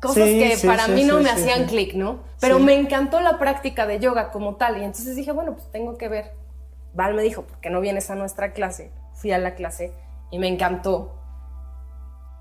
cosas que para mí no me hacían clic, ¿no? Pero me encantó la práctica de yoga como tal, y entonces dije, bueno, pues tengo que ver. Val me dijo, ¿por qué no vienes a nuestra clase? Fui a la clase y me encantó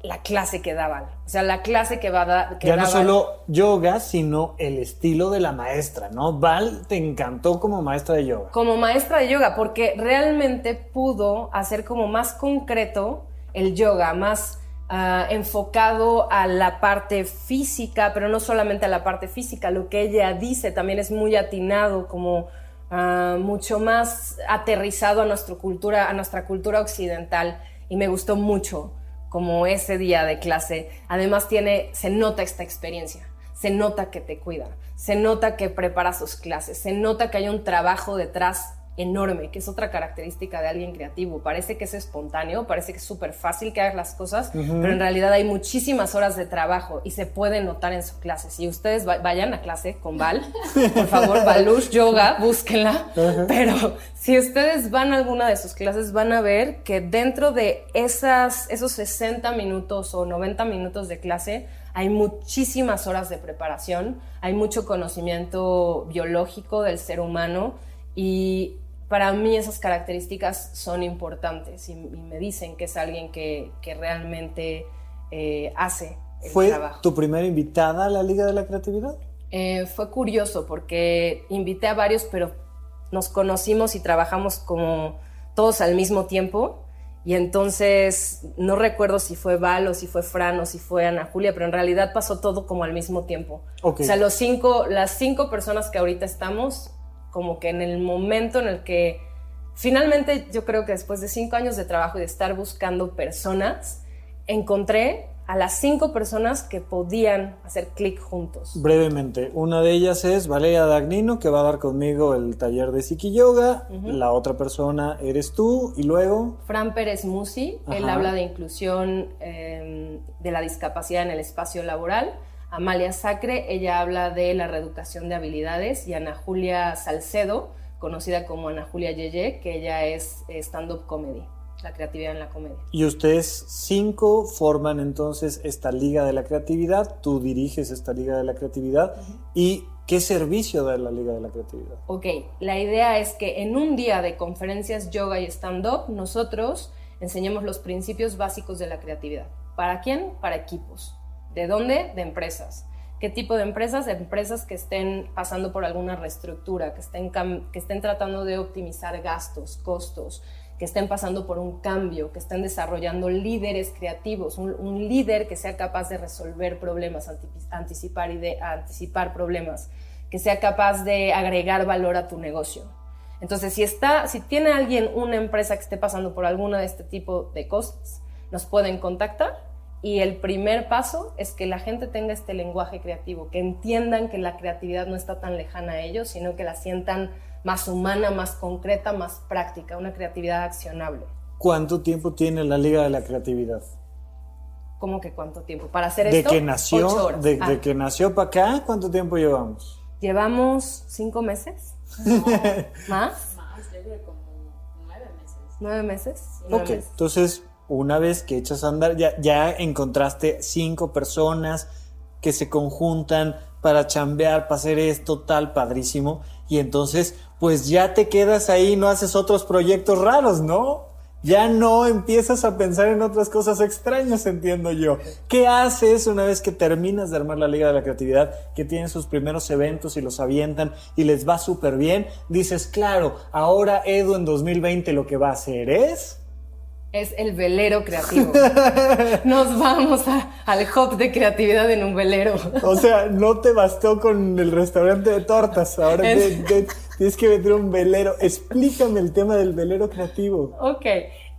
la clase que daban. O sea, la clase que va a dar. Ya no solo yoga, sino el estilo de la maestra, ¿no? Val te encantó como maestra de yoga. Como maestra de yoga, porque realmente pudo hacer como más concreto el yoga, más ah, enfocado a la parte física, pero no solamente a la parte física. Lo que ella dice también es muy atinado, como. Ah, mucho más aterrizado a nuestra cultura, a nuestra cultura occidental y me gustó mucho como ese día de clase, además tiene, se nota esta experiencia, se nota que te cuida, se nota que prepara sus clases, se nota que hay un trabajo detrás enorme, que es otra característica de alguien creativo. Parece que es espontáneo, parece que es súper fácil que hagas las cosas, pero en realidad hay muchísimas horas de trabajo y se puede notar en su clase. Si ustedes vayan a clase con Val, por favor, Balush Yoga, búsquenla. Pero si ustedes van a alguna de sus clases, van a ver que dentro de esas, esos 60 minutos o 90 minutos de clase, hay muchísimas horas de preparación, hay mucho conocimiento biológico del ser humano y para mí esas características son importantes y, me dicen que es alguien que, realmente eh, hace el ¿Fue tu primera invitada a la Liga de la Creatividad? Eh, fue curioso porque invité a varios, pero nos conocimos y trabajamos como todos al mismo tiempo. Y entonces no recuerdo si fue Val o si fue Fran o si fue Ana Julia, pero en realidad pasó todo como al mismo tiempo. O sea, los cinco, las cinco personas que ahorita estamos como que en el momento en el que finalmente yo creo que después de cinco años de trabajo y de estar buscando personas, encontré a las cinco personas que podían hacer clic juntos. Brevemente, una de ellas es Valeria Dagnino, que va a dar conmigo el taller de Psiqui Yoga. La otra persona eres tú, y luego. Fran Pérez Musi, él habla de inclusión em, de la discapacidad en el espacio laboral. Amalia Sacre, ella habla de la reeducación de habilidades. Y Ana Julia Salcedo, conocida como Ana Julia Yeye, que ella es stand-up comedy la creatividad en la comedia. Y ustedes cinco forman entonces esta Liga de la Creatividad, tú diriges esta Liga de la Creatividad y ¿qué servicio da la Liga de la Creatividad? Ok, la idea es que en un día de conferencias yoga y stand-up nosotros enseñemos los principios básicos de la creatividad. ¿Para quién? Para equipos. ¿De dónde? De empresas. ¿Qué tipo de empresas? Empresas que estén pasando por alguna reestructura, que estén, que estén tratando de optimizar gastos, costos, que estén pasando por un cambio, que estén desarrollando líderes creativos, un, líder que sea capaz de resolver problemas, anticipar, y de, anticipar problemas, que sea capaz de agregar valor a tu negocio. Entonces, si, está, si tiene alguien una empresa que esté pasando por alguna de este tipo de cosas, nos pueden contactar y el primer paso es que la gente tenga este lenguaje creativo, que entiendan que la creatividad no está tan lejana a ellos, sino que la sientan más humana, más concreta, más práctica, una creatividad accionable. ¿Cuánto tiempo tiene la Liga de la Creatividad? ¿Cómo que cuánto tiempo? Para hacer de esto, que nació, De, ah. que nació para acá, ¿cuánto tiempo llevamos? Llevamos cinco meses. ¿Más? Más, como nueve meses. ¿Nueve meses? ok, entonces una vez que echas a andar, ya, ya encontraste cinco personas que se conjuntan para chambear, para hacer esto, tal, padrísimo. Y entonces, pues ya te quedas ahí, no haces otros proyectos raros, ¿no? Ya no empiezas a pensar en otras cosas extrañas, entiendo yo. ¿Qué haces una vez que terminas de armar la Liga de la Creatividad, que tienen sus primeros eventos y los avientan y les va súper bien? Dices, claro, ahora Edu en 2020 lo que va a hacer es es el velero creativo. Nos vamos al hub de creatividad en un velero. O sea, no te bastó con el restaurante de tortas, ahora tienes que meter un velero. Explícame el tema del velero creativo. Ok,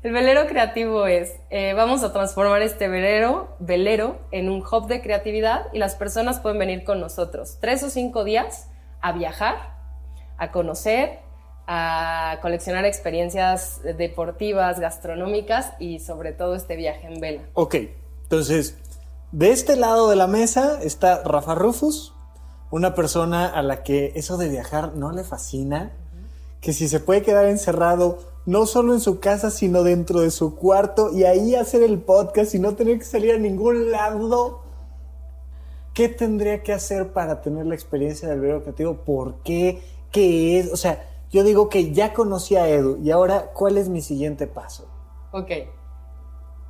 el velero creativo es, eh, vamos a transformar este velero, velero en un hub de creatividad y las personas pueden venir con nosotros tres o cinco días a viajar, a conocer, a coleccionar experiencias deportivas, gastronómicas y sobre todo este viaje en vela. Ok, entonces, de este lado de la mesa está Rafa Rufus, una persona a la que eso de viajar no le fascina, que si se puede quedar encerrado no solo en su casa, sino dentro de su cuarto y ahí hacer el podcast y no tener que salir a ningún lado. ¿Qué tendría que hacer para tener la experiencia del video creativo? ¿Por qué? ¿Qué es? O sea, yo digo que ya conocí a Edu y ahora, ¿cuál es mi siguiente paso? Ok.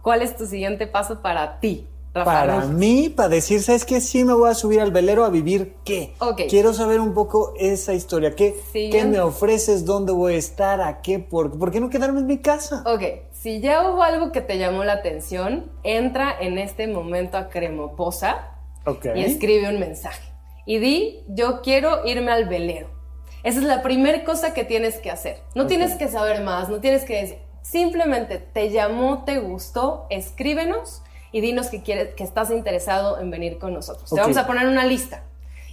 ¿Cuál es tu siguiente paso para ti? Para mí, para decir, ¿sabes qué? Sí me voy a subir al velero a vivir qué. Ok. Quiero saber un poco esa historia. ¿Qué, ¿qué me ofreces? ¿Dónde voy a estar? ¿A qué? ¿Por, ¿Por qué no quedarme en mi casa? Ok. Si ya hubo algo que te llamó la atención, entra en este momento a Cremoposa y escribe un mensaje. Y di, yo quiero irme al velero. Esa es la primera cosa que tienes que hacer. No tienes que saber más, no tienes que decir. Simplemente te llamó, te gustó, escríbenos y dinos que, quieres, que estás interesado en venir con nosotros. Te vamos a poner una lista.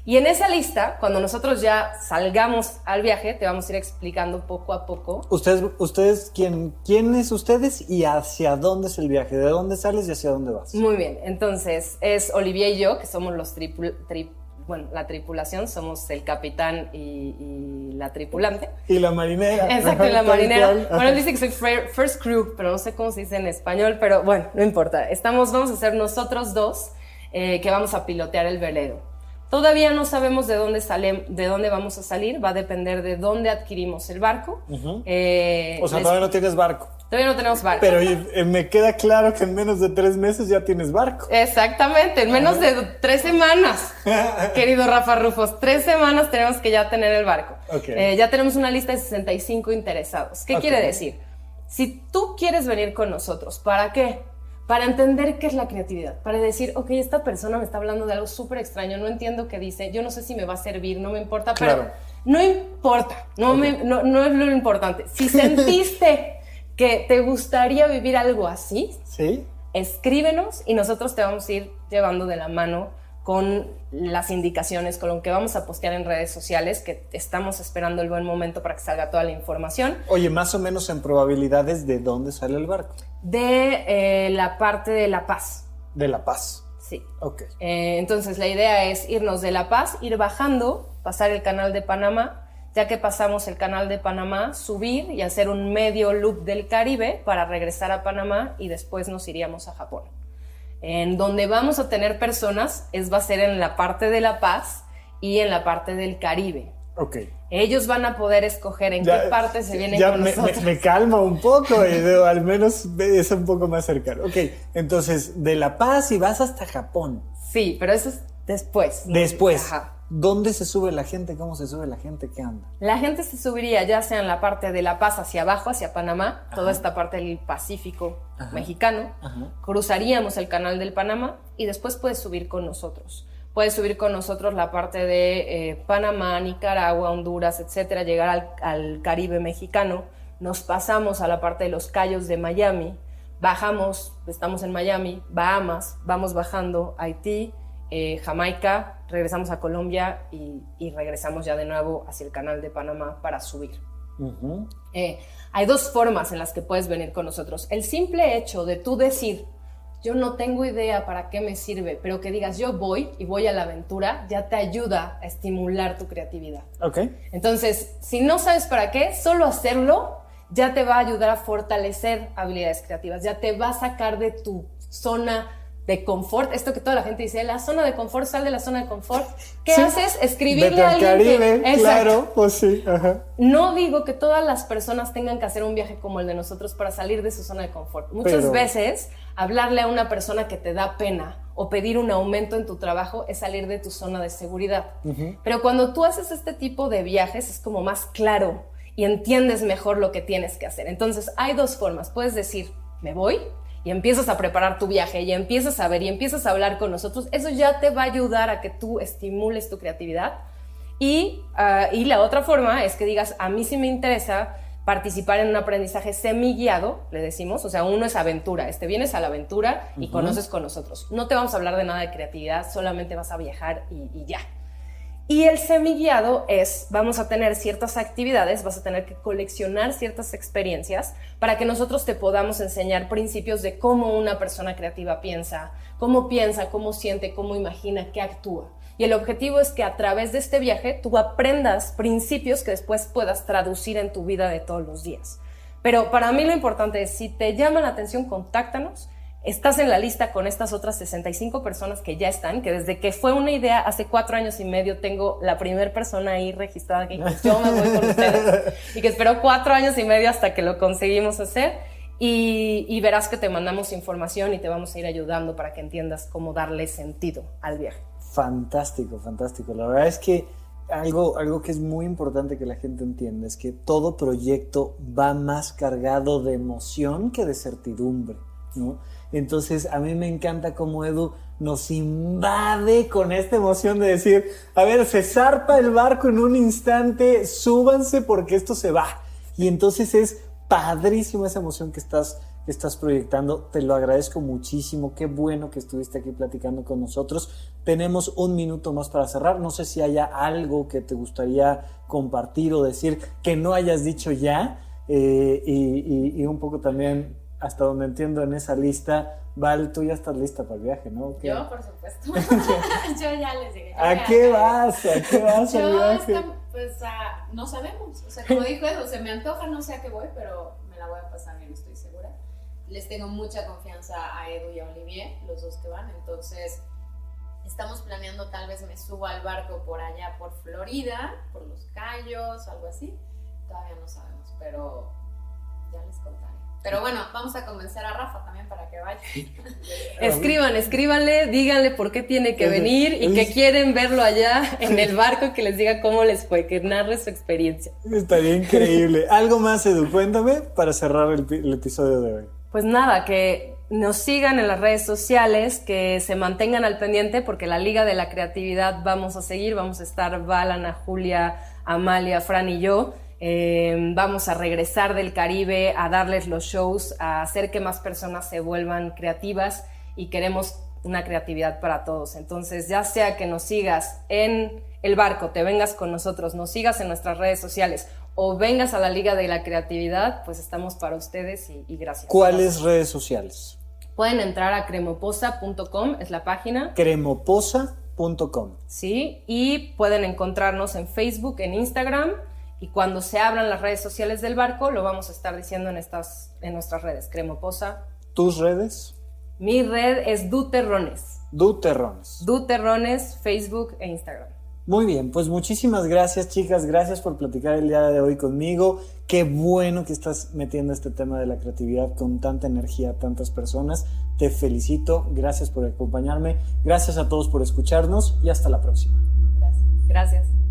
Y en esa lista, cuando nosotros ya salgamos al viaje, te vamos a ir explicando poco a poco. Ustedes, ustedes ¿quién, quiénes ustedes y hacia dónde es el viaje? ¿De dónde sales y hacia dónde vas? Muy bien, entonces es Olivier y yo, que somos los tripul, bueno, la tripulación, somos el capitán y, la tripulante. Y la marinera. Exacto, y la marinera. Bueno, él dice que soy first crew, pero no sé cómo se dice en español, pero bueno, no importa. Estamos, vamos a ser nosotros dos eh, que vamos a pilotear el velero. Todavía no sabemos de dónde, sale, de dónde vamos a salir, va a depender de dónde adquirimos el barco. Eh, o sea, todavía no tienes barco. Todavía no tenemos barco. Pero eh, me queda claro que en menos de tres meses ya tienes barco. Exactamente, en menos de tres semanas, querido Rafa Rufos, tres semanas tenemos que ya tener el barco. Eh, ya tenemos una lista de 65 interesados. ¿Qué quiere decir? Si tú quieres venir con nosotros, ¿para qué? Para entender qué es la creatividad, para decir, ok, esta persona me está hablando de algo súper extraño, no entiendo qué dice, yo no sé si me va a servir, no me importa, pero no importa, no, no, no es lo importante. Si sentiste que te gustaría vivir algo así, ¿Sí? escríbenos y nosotros te vamos a ir llevando de la mano con las indicaciones, con lo que vamos a postear en redes sociales, que estamos esperando el buen momento para que salga toda la información. Oye, más o menos en probabilidades de dónde sale el barco. De eh, la parte de La Paz. De La Paz. Sí. Ok. Eh, entonces la idea es irnos de La Paz, ir bajando, pasar el canal de Panamá, ya que pasamos el canal de Panamá, subir y hacer un medio loop del Caribe para regresar a Panamá y después nos iríamos a Japón. En donde vamos a tener personas es va a ser en la parte de La Paz y en la parte del Caribe. Ok. Ellos van a poder escoger en qué parte se vienen ya con me, nosotros. Me, me calma un poco, y veo, al menos es un poco más cercano. Ok, entonces de La Paz y vas hasta Japón. Sí, pero eso es después. Después. Ajá. ¿Dónde se sube la gente? ¿Cómo se sube la gente? ¿Qué anda? La gente se subiría ya sea en la parte de La Paz hacia abajo, hacia Panamá, toda esta parte del Pacífico Ajá. mexicano. Ajá. Cruzaríamos el canal del Panamá y después puedes subir con nosotros. Puedes subir con nosotros la parte de eh, Panamá, Nicaragua, Honduras, etcétera, llegar al, al Caribe mexicano. Nos pasamos a la parte de los Cayos de Miami, bajamos, estamos en Miami, Bahamas, vamos bajando Haití, eh, Jamaica, regresamos a Colombia y, y regresamos ya de nuevo hacia el canal de Panamá para subir. Eh, hay dos formas en las que puedes venir con nosotros. El simple hecho de tú decir, yo no tengo idea para qué me sirve, pero que digas, yo voy y voy a la aventura, ya te ayuda a estimular tu creatividad. Ok. Entonces, si no sabes para qué, solo hacerlo ya te va a ayudar a fortalecer habilidades creativas, ya te va a sacar de tu zona de confort, esto que toda la gente dice, la zona de confort, sal de la zona de confort. ¿Qué Sí. haces? Escribirle Vete a al alguien Caribe, claro, pues sí, ajá. No digo que todas las personas tengan que hacer un viaje como el de nosotros para salir de su zona de confort. Muchas Pero- veces hablarle a una persona que te da pena o pedir un aumento en tu trabajo es salir de tu zona de seguridad. Pero cuando tú haces este tipo de viajes es como más claro y entiendes mejor lo que tienes que hacer. Entonces hay dos formas. Puedes decir, me voy y empiezas a preparar tu viaje y empiezas a ver y empiezas a hablar con nosotros. Eso ya te va a ayudar a que tú estimules tu creatividad. Y, ah, y la otra forma es que digas, a mí sí me interesa participar en un aprendizaje semi-guiado, le decimos, o sea, uno es aventura, este vienes a la aventura y conoces con nosotros. No te vamos a hablar de nada de creatividad, solamente vas a viajar y, y ya. Y el semi-guiado es, vamos a tener ciertas actividades, vas a tener que coleccionar ciertas experiencias para que nosotros te podamos enseñar principios de cómo una persona creativa piensa, cómo piensa, cómo siente, cómo imagina, qué actúa. Y el objetivo es que a través de este viaje tú aprendas principios que después puedas traducir en tu vida de todos los días. Pero para mí lo importante es, si te llama la atención, contáctanos. Estás en la lista con estas otras 65 personas que ya están, que desde que fue una idea hace cuatro años y medio tengo la primera persona ahí registrada que dijo, yo me voy con ustedes. Y que esperó cuatro años y medio hasta que lo conseguimos hacer. Y, y verás que te mandamos información y te vamos a ir ayudando para que entiendas cómo darle sentido al viaje. Fantástico, fantástico. La verdad es que algo, algo que es muy importante que la gente entienda es que todo proyecto va más cargado de emoción que de certidumbre, ¿no? Entonces a mí me encanta cómo Edu nos invade con esta emoción de decir, a ver, se zarpa el barco en un instante, súbanse porque esto se va. Y entonces es padrísima esa emoción que estás, que estás proyectando. Te lo agradezco muchísimo. Qué bueno que estuviste aquí platicando con nosotros. Tenemos un minuto más para cerrar. No sé si haya algo que te gustaría compartir o decir que no hayas dicho ya. Eh, y, y- y un poco también, hasta donde entiendo en esa lista, Val, tú ya estás lista para el viaje, ¿no? ¿Qué- Yo, por supuesto. yo ya les dije. ¿A ya- qué vas? ¿A qué vas al Yo, viaje? esta- pues, no sabemos. O sea, como dijo Edu, se me antoja, no sé a qué voy, pero me la voy a pasar bien, estoy segura. Les tengo mucha confianza a Edu y a Olivier, los dos que van. Entonces, estamos planeando, tal vez me suba al barco por allá, por Florida, por los Cayos, algo así. Todavía no sabemos, pero ya les contaré. Pero bueno, vamos a convencer a Rafa también para que vaya. Escriban, escríbanle, díganle por qué tiene que venir y que quieren verlo allá en el barco y que les diga cómo les fue, que narre su experiencia. Estaría increíble. Algo más, Edu, cuéntame para cerrar el, pi- el episodio de hoy. Pues nada, que nos sigan en las redes sociales, que se mantengan al pendiente porque la Liga de la Creatividad vamos a seguir, vamos a estar Val, Ana Julia, Amalia, Fran y yo. Eh, vamos a regresar del Caribe a darles los shows, a hacer que más personas se vuelvan creativas y queremos una creatividad para todos. Entonces, ya sea que nos sigas en el barco, te vengas con nosotros, nos sigas en nuestras redes sociales o vengas a la Liga de la Creatividad, pues estamos para ustedes y, gracias. ¿Cuáles redes sociales? Pueden entrar a cremoposa.com, es la página. Cremoposa.com. Sí, y pueden encontrarnos en Facebook, en Instagram, y cuando se abran las redes sociales del barco, lo vamos a estar diciendo en, estas, en nuestras redes, Cremoposa. ¿Tus redes? Mi red es Duterrones. Duterrones. Duterrones, Facebook e Instagram. Muy bien, pues muchísimas gracias chicas, gracias por platicar el día de hoy conmigo. Qué bueno que estás metiendo este tema de la creatividad con tanta energía a tantas personas. Te felicito, gracias por acompañarme, gracias a todos por escucharnos y hasta la próxima. Gracias. Gracias.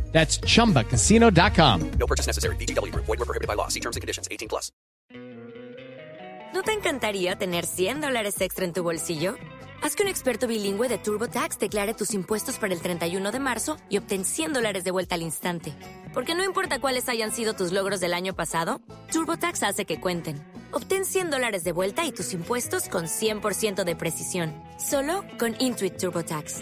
That's chumbacasino.com. No purchase necessary. BGW. Void were prohibited by law. See terms and conditions 18 plus. ¿No te encantaría tener 100 dólares extra en tu bolsillo? Haz que un experto bilingüe de TurboTax declare tus impuestos para el 31 de marzo y obtén 100 dólares de vuelta al instante. Porque no importa cuáles hayan sido tus logros del año pasado, TurboTax hace que cuenten. Obtén 100 dólares de vuelta y tus impuestos con 100% de precisión. Solo con Intuit TurboTax.